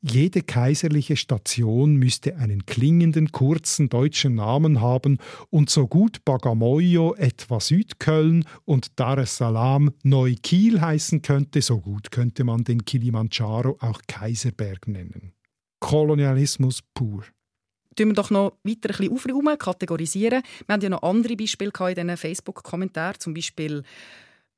Speaker 4: Jede kaiserliche Station müsste einen klingenden, kurzen deutschen Namen haben und so gut Bagamoyo etwa Südköln und Dar es Salaam Neu-Kiel heißen könnte, so gut könnte man den Kilimanjaro auch Kaiserberg nennen. Kolonialismus pur
Speaker 3: tun wir doch noch weiter ein bisschen aufräumen, kategorisieren. Wir haben ja noch andere Beispiele in diesen Facebook-Kommentaren, zum Beispiel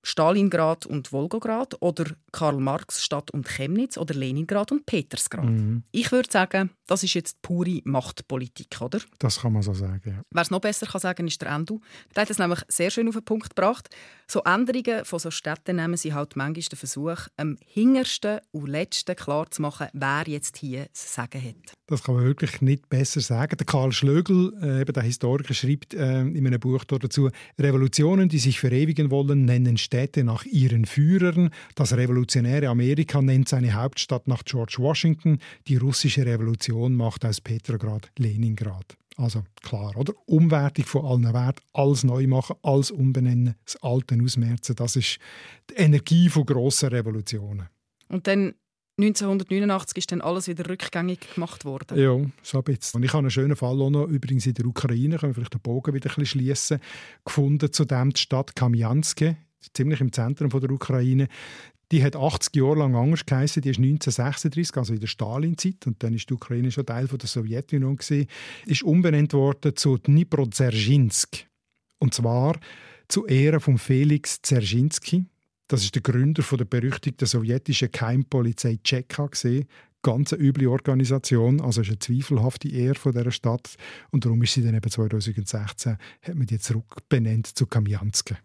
Speaker 3: Stalingrad und Wolgograd oder Karl Marx Stadt und Chemnitz oder Leningrad und Petersgrad. Mhm. Ich würde sagen, das ist jetzt pure Machtpolitik, oder?
Speaker 4: Das kann man so sagen, ja.
Speaker 3: Wer es noch besser kann sagen ist der Endu. Der hat es nämlich sehr schön auf den Punkt gebracht. So Änderungen von so Städten nehmen sie halt manchmal den Versuch, am hintersten und letzten klar zu machen, wer jetzt hier das Sagen hat.
Speaker 4: Das kann man wirklich nicht besser sagen. Der Karl Schlögel, äh, eben der Historiker, schreibt äh, in einem Buch dazu, Revolutionen, die sich verewigen wollen, nennen Städte nach ihren Führern. Das revolutionäre Amerika nennt seine Hauptstadt nach George Washington. Die russische Revolution macht aus Petrograd Leningrad. Also klar, oder? Umwertung von allen Werten, alles neu machen, alles umbenennen, das Alte ausmerzen, das ist die Energie von grossen Revolutionen.
Speaker 3: Und dann 1989 ist dann alles wieder rückgängig gemacht worden.
Speaker 4: Ja, so ein bisschen. Und ich habe einen schönen Fall auch noch, übrigens in der Ukraine, können wir vielleicht den Bogen wieder ein bisschen schliessen, gefunden zu dem die Stadt Kamianske ziemlich im Zentrum von der Ukraine. Die hat 80 Jahre lang anders geheißen. Die ist 1936, also in der Stalin-Zeit, und dann ist die Ukraine schon Teil von der Sowjetunion gewesen, ist umbenannt worden zu Dniprodzerzhinsk. Und zwar zu Ehren von Felix Dzerzhinsky. Das ist der Gründer der berüchtigten sowjetischen Keimpolizei Tscheka. Ganz eine üble Organisation, also ist eine zweifelhafte Ehre von dieser Stadt. Und darum ist sie dann eben 2016 hat man die zurückbenannt zu Kamjanske.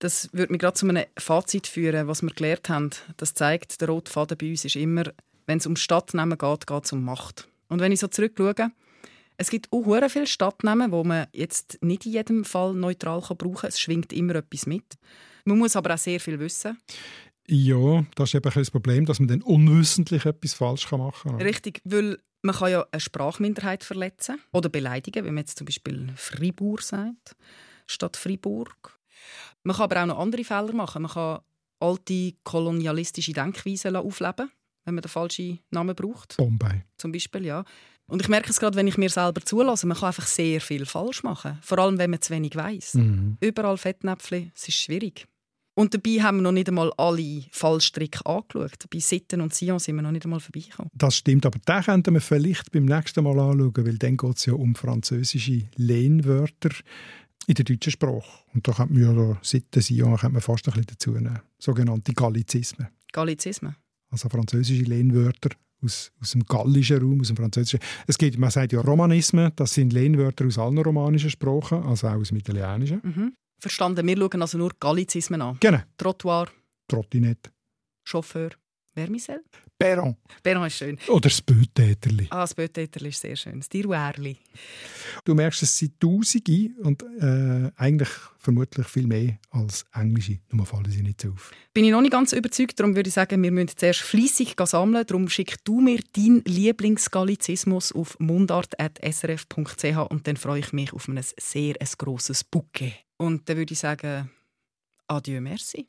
Speaker 3: Das würde mich gerade zu einem Fazit führen, was wir gelernt haben. Das zeigt, der rote Faden bei uns ist immer, wenn es um Stadtnamen geht, geht es um Macht. Und wenn ich so zurückschaue, es gibt auch viele Stadtnamen, wo man jetzt nicht in jedem Fall neutral brauchen kann. Es schwingt immer etwas mit. Man muss aber auch sehr viel wissen.
Speaker 4: Ja, das ist eben das Problem, dass man dann unwissentlich etwas falsch machen kann.
Speaker 3: Richtig, weil man kann ja eine Sprachminderheit verletzen oder beleidigen, wenn man jetzt zum Beispiel Fribourg sagt, statt Fribourg. Man kann aber auch noch andere Fehler machen. Man kann alte kolonialistische Denkweisen aufleben, wenn man den falschen Namen braucht.
Speaker 4: Bombay.
Speaker 3: Zum Beispiel, ja. Und ich merke es gerade, wenn ich mir selber zulasse, man kann einfach sehr viel falsch machen. Vor allem, wenn man zu wenig weiß. Mhm. Überall Fettnäpfchen, es ist schwierig. Und dabei haben wir noch nicht einmal alle Fallstricke angeschaut. Bei Sitten und Sion sind wir noch nicht einmal vorbeigekommen.
Speaker 4: Das stimmt, aber den könnten wir vielleicht beim nächsten Mal anschauen, weil dann geht es ja um französische Lehnwörter in der deutschen Sprache. Und da könnte man ja seit den Sion man fast ein bisschen dazu nehmen. Sogenannte Gallizismen.
Speaker 3: Gallizismen?
Speaker 4: Also französische Lehnwörter aus, aus dem gallischen Raum, aus dem französischen. Es gibt, man sagt ja Romanismen, das sind Lehnwörter aus allen romanischen Sprachen, also auch aus dem Italienischen.
Speaker 3: Mhm. Verstanden, wir schauen also nur Gallizismen an.
Speaker 4: Genau.
Speaker 3: Trottoir,
Speaker 4: Trottinette.
Speaker 3: Chauffeur. Vermicell?
Speaker 4: Perron.
Speaker 3: Perron ist schön.
Speaker 4: Oder das Bötäterli.
Speaker 3: Ah, das Böttäterli ist sehr schön. Das Tiruärli.
Speaker 4: Du merkst, es sind Tausende und äh, eigentlich vermutlich viel mehr als englische. Nur fallen sie nicht so auf.
Speaker 3: Bin ich noch nicht ganz überzeugt, darum würde ich sagen, wir müssen zuerst fleissig sammeln. Darum schick du mir deinen Lieblingsgallizismus auf mundart.srf.ch und dann freue ich mich auf ein sehr ein grosses Bouquet. Und dann würde ich sagen, adieu, merci.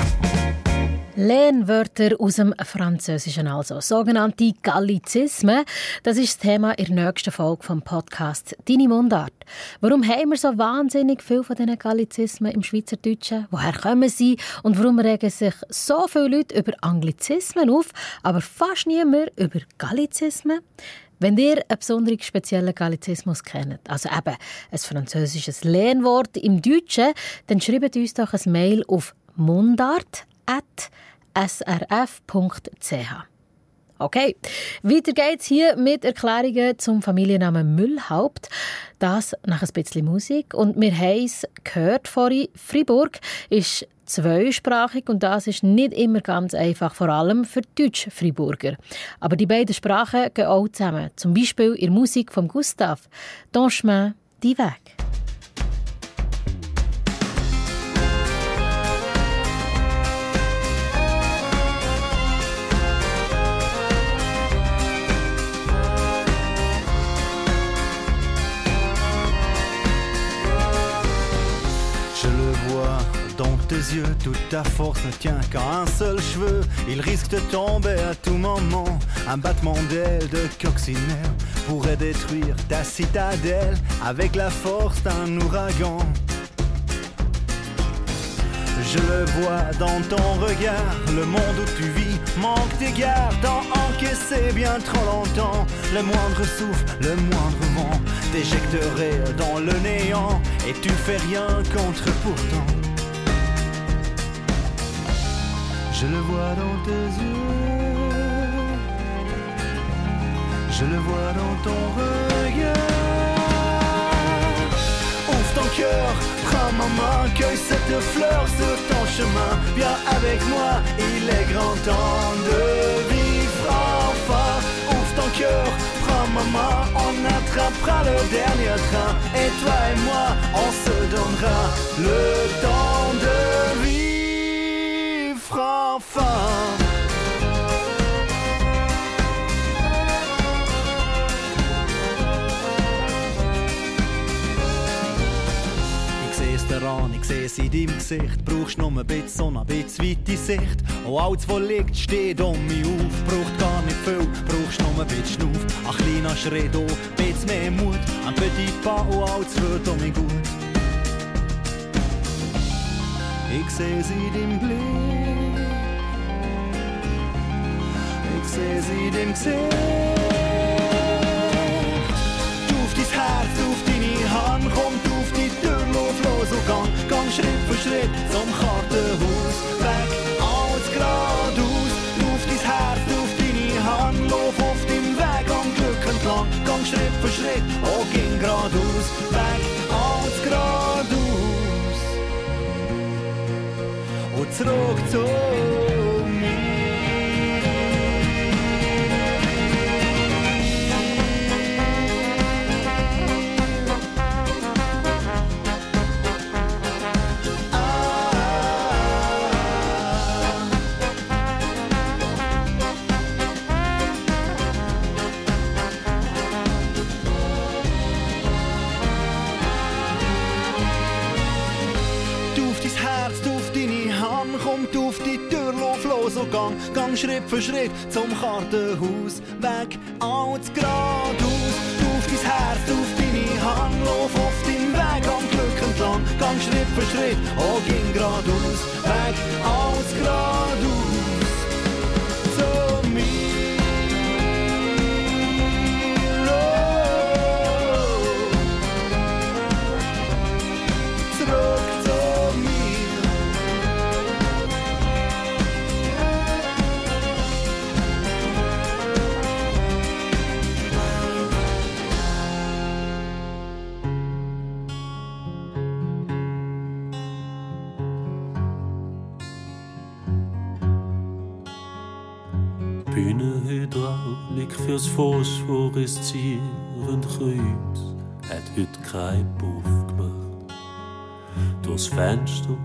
Speaker 2: Lehnwörter aus dem Französischen also, sogenannte Gallizismen. Das ist das Thema in der nächsten Folge vom Podcast «Deine Mundart». Warum haben wir so wahnsinnig viel von diesen Gallizismen im Schweizerdeutschen? Woher kommen sie? Und warum regen sich so viele Leute über Anglizismen auf, aber fast niemand über Gallizismen? Wenn ihr einen besonderen speziellen Gallizismus kennt, also eben ein französisches Lehnwort im Deutschen, dann schreibt uns doch ein Mail auf mundart@ srf.ch. Okay, weiter geht's hier mit Erklärungen zum Familiennamen Müllhaupt. Das nach ein bisschen Musik. Und wir haben es gehört vorhin, Fribourg ist zweisprachig und das ist nicht immer ganz einfach, vor allem für Deutsch-Friburger. Aber die beiden Sprachen gehen auch zusammen. Zum Beispiel in der Musik von Gustav. Ton chemin, die Weg.
Speaker 8: Yeux, toute ta force ne tient qu'à un seul cheveu. Il risque de tomber à tout moment. Un battement d'aile de coccinelle pourrait détruire ta citadelle avec la force d'un ouragan. Je le vois dans ton regard, le monde où tu vis manque d'égard, t'en encaissé bien trop longtemps. Le moindre souffle, le moindre vent t'éjecterait dans le néant, et tu fais rien contre pourtant. Je le vois dans tes yeux, je le vois dans ton regard. Ouvre ton cœur, prends ma main, cueille cette fleur sur ton chemin. Viens avec moi, il est grand temps de vivre enfin. Ouvre ton cœur, prends ma main, on attrapera le dernier train. Et toi et moi, on se donnera le temps de Ich seh's daran, ich seh's in deinem Gesicht. Brauchst nur ein bisschen Sonne, ein bisschen weite Sicht. Und alles, was liegt, steht um mich auf. Braucht gar nicht viel, brauchst nur ein bisschen Schnuff. Ein kleiner Schritt, oh, ein bisschen mehr Mut. Ein petit pas und alles wird um mich gut. Ich seh's in deinem Blick. Seh sie dem Gesicht. Auf dein Herz, auf deine Hand, kommt auf die Tür, lauf los und gang, gang Schritt für Schritt zum Kartenhaus. Weg, alles geradeaus. Auf dein Herz, auf deine Hand, lauf auf deinem Weg am Glück entlang, gang Schritt für Schritt, oh, ging geradeaus. Weg, alles geradeaus. Und zurück zu so gang, gang Schritt für Schritt zum Kartenhaus. Weg, alles geradeaus. Auf dein Herz, auf deine Hand, lauf auf deinem Weg am Glück entlang. Gang Schritt für Schritt, oh, ging geradeaus. Weg, alles geradeaus.
Speaker 9: Fürs Phosphoreszieren Kreuz hat heute kein Puff gemacht. Durchs Fenster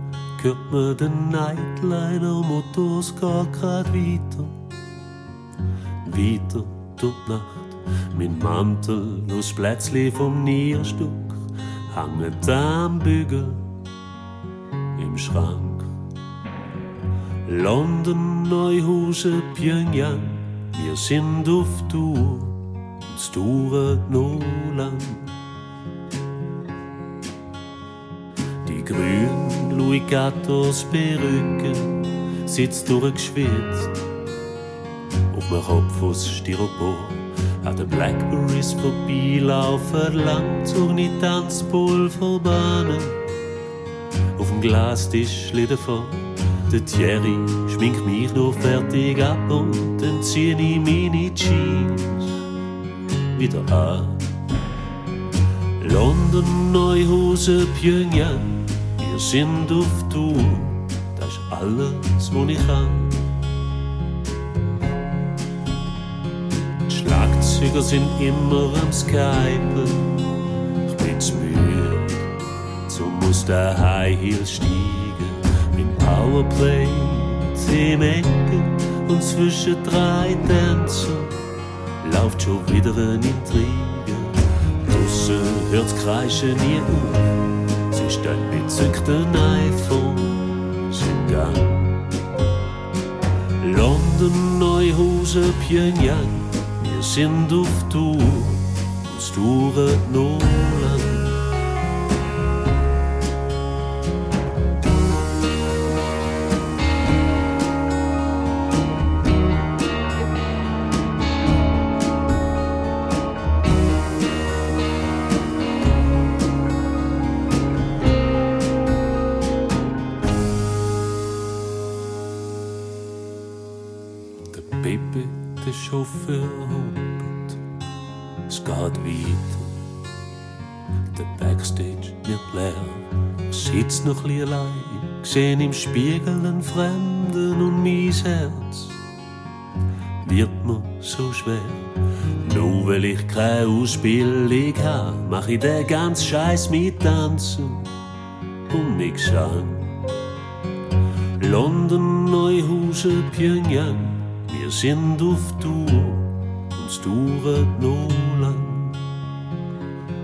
Speaker 9: hört man den Nightliner, Motors geht grad weiter. Weiter durch die Nacht, mein Mantel aus Plätzli vom Nierstück hängt am Bügel im Schrank. London, Neuhausen, Pyongyang, wir sind auf Tour, es dauert noch lang. Die grünen Louis XIV Perücke sitzt durchgeschwitzt, auf dem Kopf aus Styropor. An den Blackberries vorbeilaufen, lang zur Tanzpulverbahnen. Auf dem Glastisch davor der Thierry schminkt mich noch fertig ab und dann zieh ich meine Jeans wieder an. London, Neuhausen, Pyongyang, wir sind auf Tour, das ist alles, was ich kann. Die Schlagzeuger sind immer am Skypen, ich bin zu müde, so muss der High Heel steigen. Powerplay, zehn Ecken und zwischen drei Tänzern läuft schon wieder ein Intrige. Draussen hört's Kreischen nie auf, sie steht mit zückten iPhone im Gang. London, Neuhausen, Pyongyang, wir sind auf Tour, es dauert noch ein allein, sehen im Spiegel einen Fremden und mein Herz wird mir so schwer. Nur weil ich keine Ausbildung habe, mach ich den ganzen Scheiß mit Tanzen und mit Gesang. London, Neuhausen, Pyongyang, wir sind auf Tour und es dauert noch lang.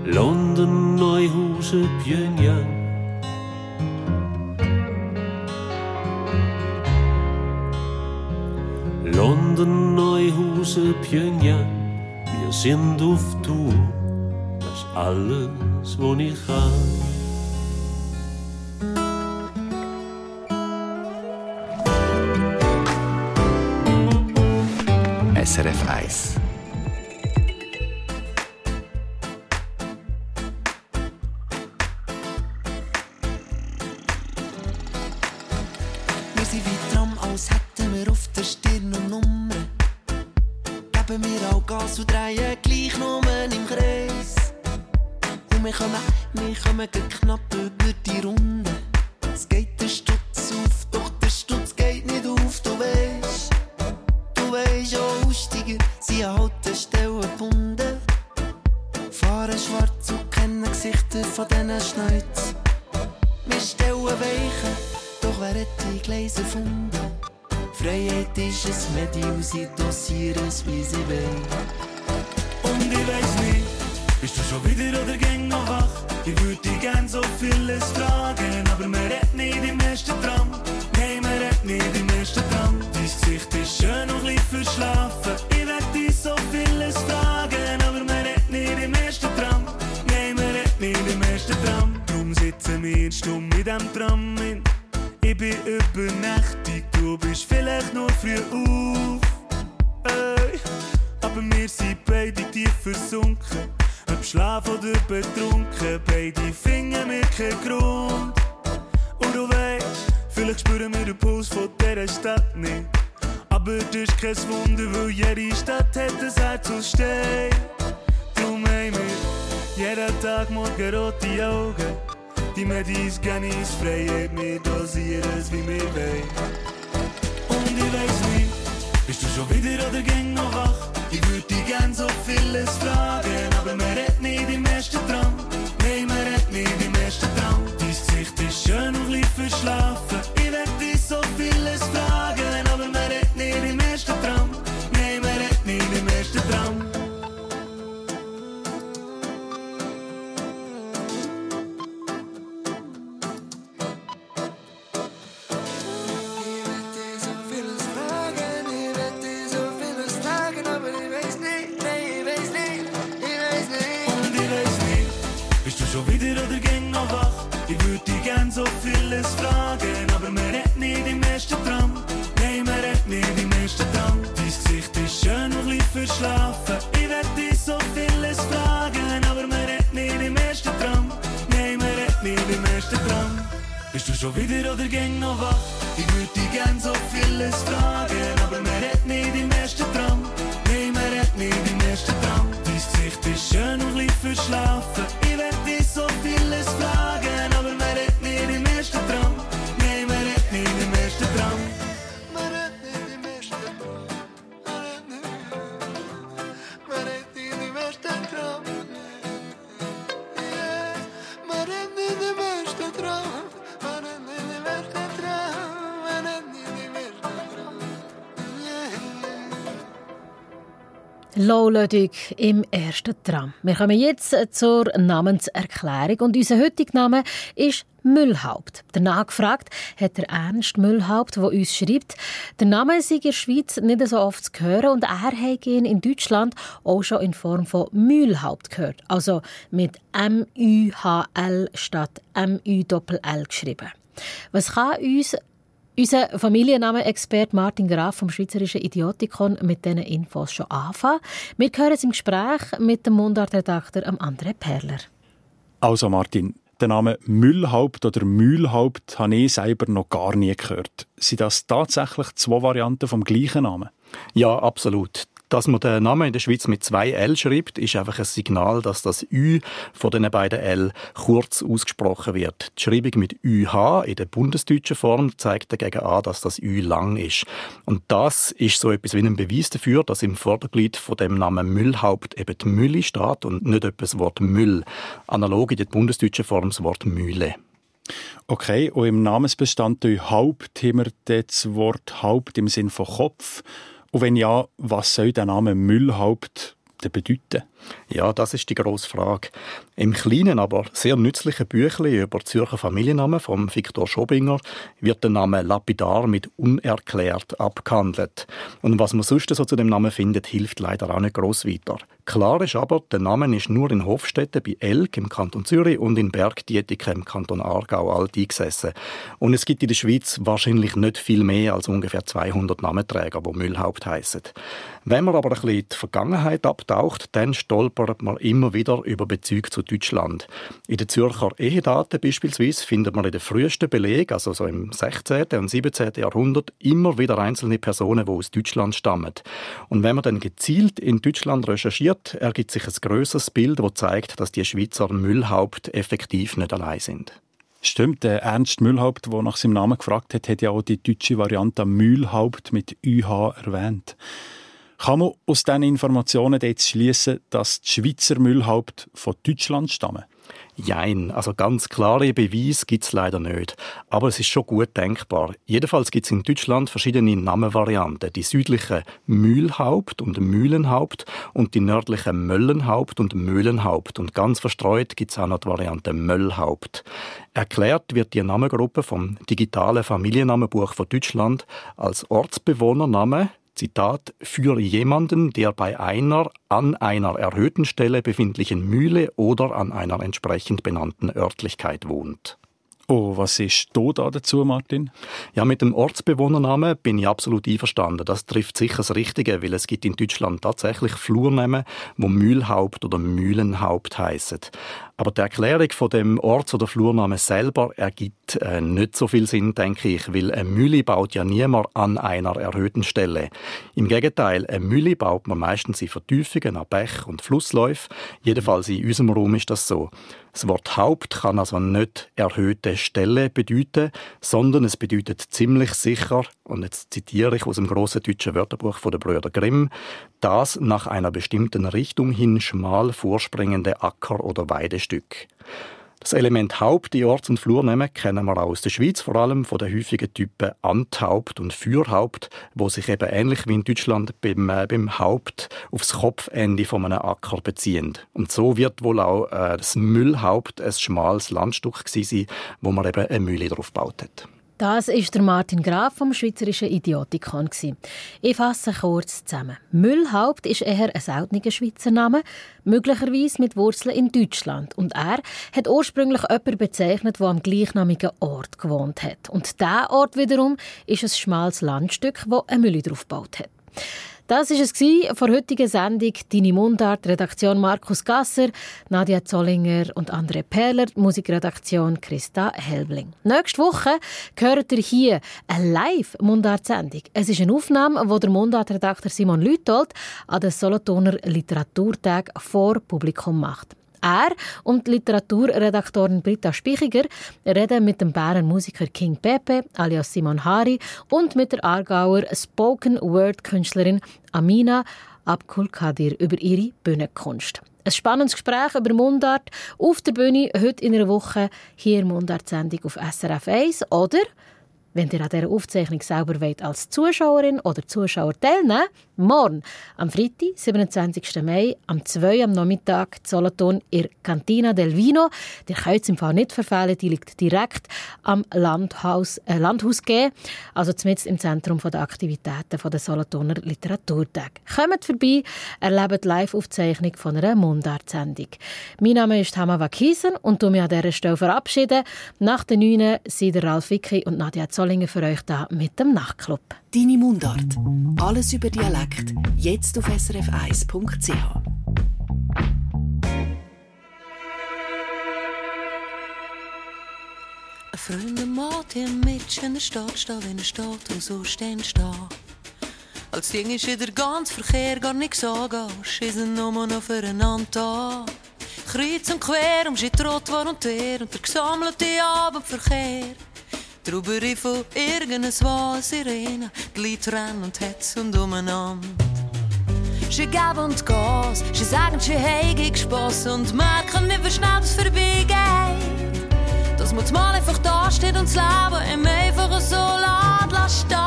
Speaker 9: London, Neuhausen, Pyongyang, London, Neuhausen, Pyongyang, wir sind auf Tour, das alles, was ich kann.
Speaker 1: SRF 1
Speaker 8: Bist du ersten Traum. Dein Gesicht ist schön und lieb verschlafen.
Speaker 2: Low-Lödig im ersten Tram. Wir kommen jetzt zur Namenserklärung und unser heutiger Name ist Müllhaupt. Danach gefragt hat der Ernst Müllhaupt, der uns schreibt, der Name sei in der Schweiz nicht so oft zu hören und er hat ihn in Deutschland auch schon in Form von Mühlhaupt gehört. Also mit M-U-H-L statt M-U-L-L geschrieben. Was kann uns unser Familienname-Experte Martin Graf vom Schweizerischen Idiotikon mit diesen Infos schon anfangen. Wir hören es im Gespräch mit dem Mundartredakteur André Perler.
Speaker 10: Also Martin, den Namen Müllhaupt oder Mühlhaupt habe ich selber noch gar nie gehört. Sind das tatsächlich zwei Varianten vom gleichen Namen?
Speaker 11: Ja, absolut. Dass man den Namen in der Schweiz mit zwei L schreibt, ist einfach ein Signal, dass das Ü von den beiden L kurz ausgesprochen wird. Die Schreibung mit ÜH in der bundesdeutschen Form zeigt dagegen an, dass das Ü lang ist. Und das ist so etwas wie ein Beweis dafür, dass im Vorderglied von dem Namen Müllhaupt eben die Mülle steht und nicht etwas das Wort Müll. Analog in der bundesdeutschen Form das Wort Mühle.
Speaker 10: Okay, und im Namensbestandteil Haupt haben wir das Wort Haupt im Sinn von Kopf. Und wenn ja, was soll der Name Müllhaupt bedeuten?
Speaker 11: Ja, das ist die grosse Frage. Im kleinen, aber sehr nützlichen Büchlein über Zürcher Familiennamen von Viktor Schobinger wird der Name lapidar mit unerklärt abgehandelt. Und was man sonst so zu dem Namen findet, hilft leider auch nicht gross weiter. Klar ist aber, der Name ist nur in Hofstetten bei Elk im Kanton Zürich und in Bergdietiken im Kanton Aargau alt eingesessen. Und es gibt in der Schweiz wahrscheinlich nicht viel mehr als ungefähr 200 Namenträger, die Müllhaupt heissen. Wenn man aber ein bisschen in die Vergangenheit abtaucht, dann stolpert man immer wieder über Bezüge zu Deutschland. In den Zürcher Ehedaten beispielsweise findet man in den frühesten Belegen, also so im 16. und 17. Jahrhundert, immer wieder einzelne Personen, die aus Deutschland stammen. Und wenn man dann gezielt in Deutschland recherchiert, ergibt sich ein größeres Bild, das zeigt, dass die Schweizer Müllhaupt effektiv nicht allein sind.
Speaker 10: Stimmt, der Ernst Mühlhaupt, der nach seinem Namen gefragt hat, hat ja auch die deutsche Variante Mühlhaupt mit ÜH erwähnt. Kann man aus diesen Informationen jetzt schließen, dass die Schweizer Müllhaupt von Deutschland stammen?
Speaker 11: Jein, also ganz klare Beweise gibt es leider nicht. Aber es ist schon gut denkbar. Jedenfalls gibt es in Deutschland verschiedene Namenvarianten. Die südliche Mühlhaupt und Mühlenhaupt und die nördliche Möllenhaupt und Möhlenhaupt. Und ganz verstreut gibt es auch noch die Variante Möllhaupt. Erklärt wird die Namengruppe vom digitalen Familiennamenbuch von Deutschland als Ortsbewohnername Zitat, für jemanden, der bei einer an einer erhöhten Stelle befindlichen Mühle oder an einer entsprechend benannten Örtlichkeit wohnt.
Speaker 10: Oh, was ist da dazu, Martin?
Speaker 11: Ja, mit dem Ortsbewohnernamen bin ich absolut einverstanden. Das trifft sicher das Richtige, weil es gibt in Deutschland tatsächlich Flurnamen, wo Mühlhaupt oder Mühlenhaupt heißen. Aber die Erklärung von dem Orts- oder Flurnamen selber ergibt äh, nicht so viel Sinn, denke ich, weil eine Mühle baut ja niemand an einer erhöhten Stelle. Im Gegenteil, eine Mühle baut man meistens in Vertiefungen an Bech und Flussläufen. Jedenfalls in unserem Raum ist das so. Das Wort Haupt kann also nicht erhöhte Stelle bedeuten, sondern es bedeutet ziemlich sicher, und jetzt zitiere ich aus dem großen deutschen Wörterbuch von der Brüder Grimm, das nach einer bestimmten Richtung hin schmal vorspringende Acker- oder Weidestück. Das Element Haupt in Orts- und Flurnamen kennen wir auch aus der Schweiz, vor allem von den häufigen Typen Anthaupt und Fürhaupt, wo sich eben ähnlich wie in Deutschland beim, äh, beim Haupt aufs Kopfende von einem Acker beziehen. Und so wird wohl auch äh, das Müllhaupt ein schmales Landstück sein, wo man eben eine Mühle drauf gebaut hat.
Speaker 2: Das ist der Martin Graf vom Schweizerischen Idiotikon. Ich fasse kurz zusammen. Müllhaupt ist eher ein seltener Schweizer Name, möglicherweise mit Wurzeln in Deutschland. Und er hat ursprünglich jemanden bezeichnet, der am gleichnamigen Ort gewohnt hat. Und dieser Ort wiederum ist ein schmales Landstück, wo eine Mülle drauf gebaut hat. Das war es von der heutigen Sendung «Deine Mundart», Redaktion Markus Gasser, Nadia Zollinger und André Perler, Musikredaktion Christa Helbling. Nächste Woche hört ihr hier eine Live-Mundart-Sendung. Es ist eine Aufnahme, die der Mundart-Redakteur Simon Lütold an den Solothurner Literaturtag vor Publikum macht. Er und die Literaturredaktorin Britta Spichiger reden mit dem Bären Musiker King Pepe alias Simon Hari und mit der Aargauer Spoken Word Künstlerin Amina Abkul Kadir über ihre Bühnenkunst. Ein spannendes Gespräch über Mundart auf der Bühne heute in einer Woche hier Mundart-Sendung auf SRF 1 oder wenn ihr an dieser Aufzeichnung selber wollt, als Zuschauerin oder Zuschauer teilnehmen morgen, am Freitag, 27. Mai, am 2 am Nachmittag, Solothurn, in Cantina del Vino. Ihr könnt es im Fall nicht verfehlen, die liegt direkt am Landhaus, äh, Landhaus G, also zumindest im Zentrum der Aktivitäten der Solothurner Literaturtag. Kommt vorbei, erlebt Live-Aufzeichnung von einer Mundart-Sendung. Mein Name ist Hama Wakisen und du mich an dieser Stelle verabschieden. Nach den 9 sind Ralf Wicki und Nadia Zoll Solingen für euch da mit dem Nachtclub.
Speaker 12: Deine Mundart. Alles über Dialekt. Jetzt auf srf1.ch.
Speaker 13: Ein Freund macht im Mitsch in der Stadt stehen, wenn er steht und so stehen steht. Als Ding ist in der ganzen Verkehr gar nichts sagen, schießen nur noch füreinander da. Kreuz und quer, um sie trott war und her und der gesammelte Abendverkehr. Drüber von irgendes war die Leute rennen und hetzen umeinander. Sie geben und Gas, sie sagen, sie haben Spass und merken wie schnell das vorbeigeht. Dass man mal einfach da steht und das Leben im einfachen so lässt stehen.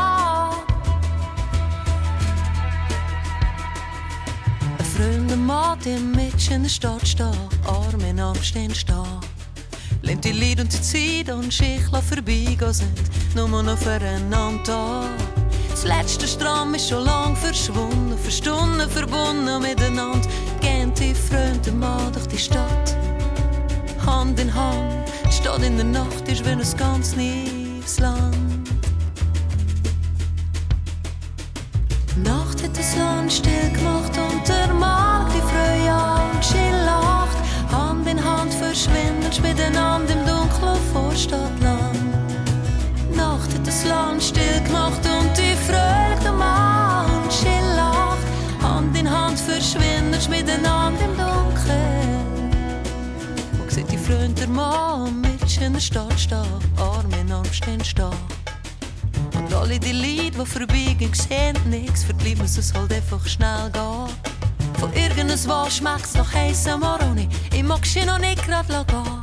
Speaker 13: Ein Freund, Mann, der mit in der Stadt steht, Arm in Arm stehen stehen. Lehnt die Lied und die Zeit und Schichler vorbeigehen sind nur noch füreinander da. Das letzte Stramm ist schon lang verschwunden, für Stunden verbunden miteinander. Gehen die Freunde mal durch die Stadt, Hand in Hand. Die Stadt in der Nacht ist wie ein ganz neues Land. Nacht hat das Land still gemacht und der Markt die Frühjahr verschwindet miteinander im dunklen Vorstadtland. Nacht hat das Land still gemacht und die fröhliche Mann chill lacht. Hand in Hand verschwindet miteinander im Dunkeln. Wo sieht die Freunde der Mann mit in der Stadt stehen, Arm in Arm stehen stehen. Und alle die Lieder, die vorbeigehen, sehen nichts, für die es halt einfach schnell gehen. Von irgendwas was schmeckt's nach heißer Maroni, ich mag sie noch nicht grad gehen.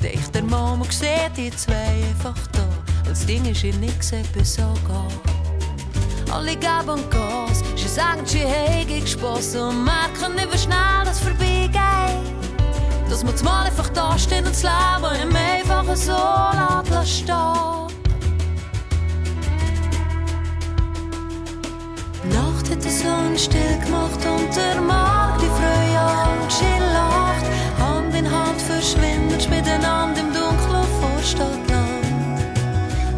Speaker 13: Dichter Mama sieht die zwei einfach da, als Ding ist ihr nix etwas angehen. Alle geben Gas, sie sagen, sie haben Spass und merken nicht, wie schnell das vorbeigeht. Dass man mal einfach da steht und das Leben im einfachen so lässt stehen. Hat das Land still gemacht und der Markt die Frühjahr chill lacht. Hand in Hand verschwindet miteinander im dunklen Vorstadtland.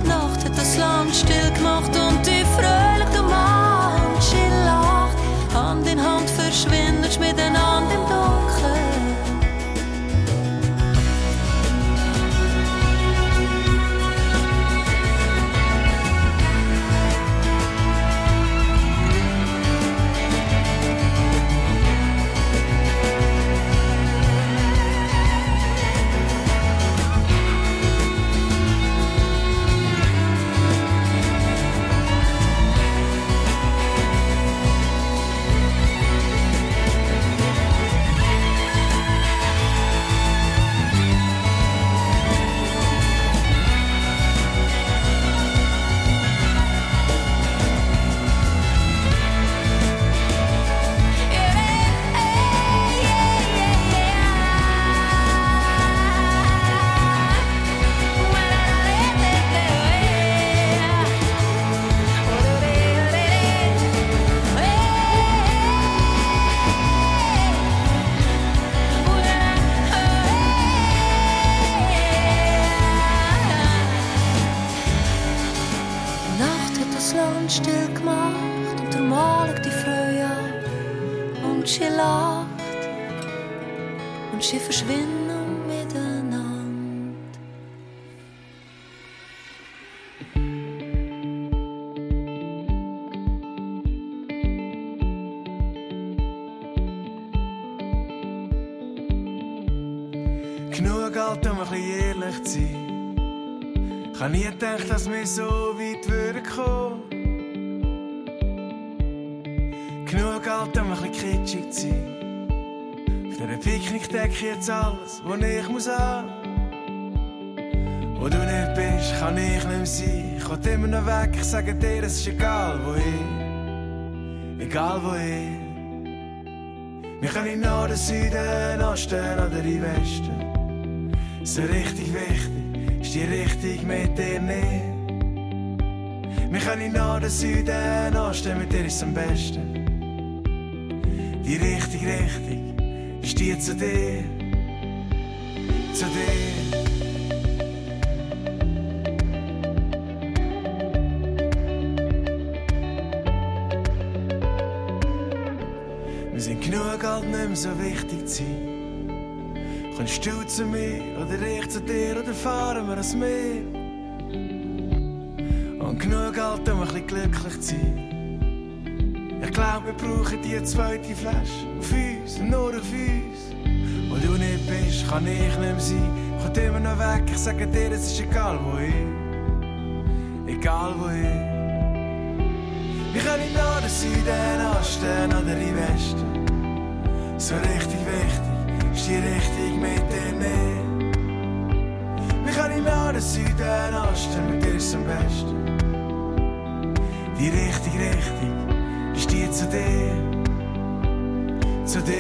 Speaker 13: Nacht hat das Land still gemacht und die
Speaker 14: wir so weit würden kommen. Genug Geld, um ein bisschen kitschig zu sein. Auf dieser Picknickdecke jetzt alles, was ich muss haben. Wo du nicht bist, kann ich nicht mehr sein. Ich will immer noch weg, ich sage dir, es ist egal wohin. Egal wohin. Wir können in Norden, Süden, Osten oder in Westen. So richtig wichtig ist die Richtung mit dir nicht. Wir können Norden, Süden, Osten, mit dir ist es am besten. Die richtige Richtung ist die zu dir. Zu dir. Wir sind genug alt, nicht mehr so wichtig zu sein. Kommst du zu mir oder ich zu dir oder fahren wir ans Meer? Und genug alt, um ein bisschen glücklich zu sein. Ich glaub, wir brauchen die zweite Flasche auf uns und nur auf uns. Wo du nicht bist, kann ich nicht mehr sein. Kommt immer noch weg, ich sage dir, es ist egal wohin. Egal wohin. Wir können in Norden, Süden, Osten oder in Westen. So richtig wichtig ist die Richtung mit dir nicht. Wir können in Norden, Süden, Osten, mit dir ist am besten. Die richtige Richtung ist die zu dir. Zu dir.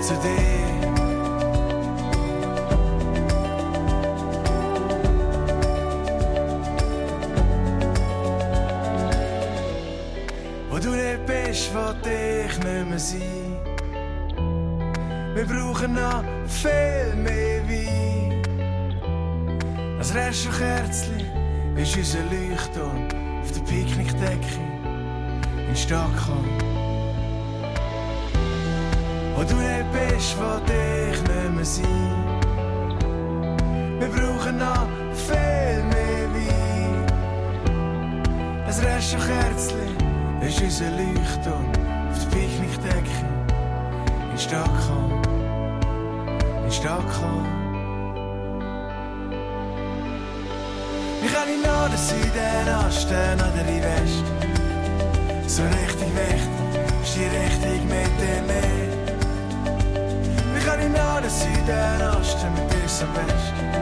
Speaker 14: Zu dir. Wo du nicht bist, will ich nicht mehr sein. Wir brauchen noch viel mehr Wein. Das Restkerzli ist unser Leuchtturm auf der Picknickdecke in Stockholm. Wo du nicht bist, will ich nicht mehr sein. Wir brauchen noch viel mehr Wein. Das Restkerzli ist unser Leuchtturm auf der Picknickdecke in Stockholm. In Stockholm. Wir können in Norden, Süden, Osten oder in Westen. So richtig wichtig ist die Richtung mit dir nicht. Wir können in Norden, Süden, Osten, mit dir am besten.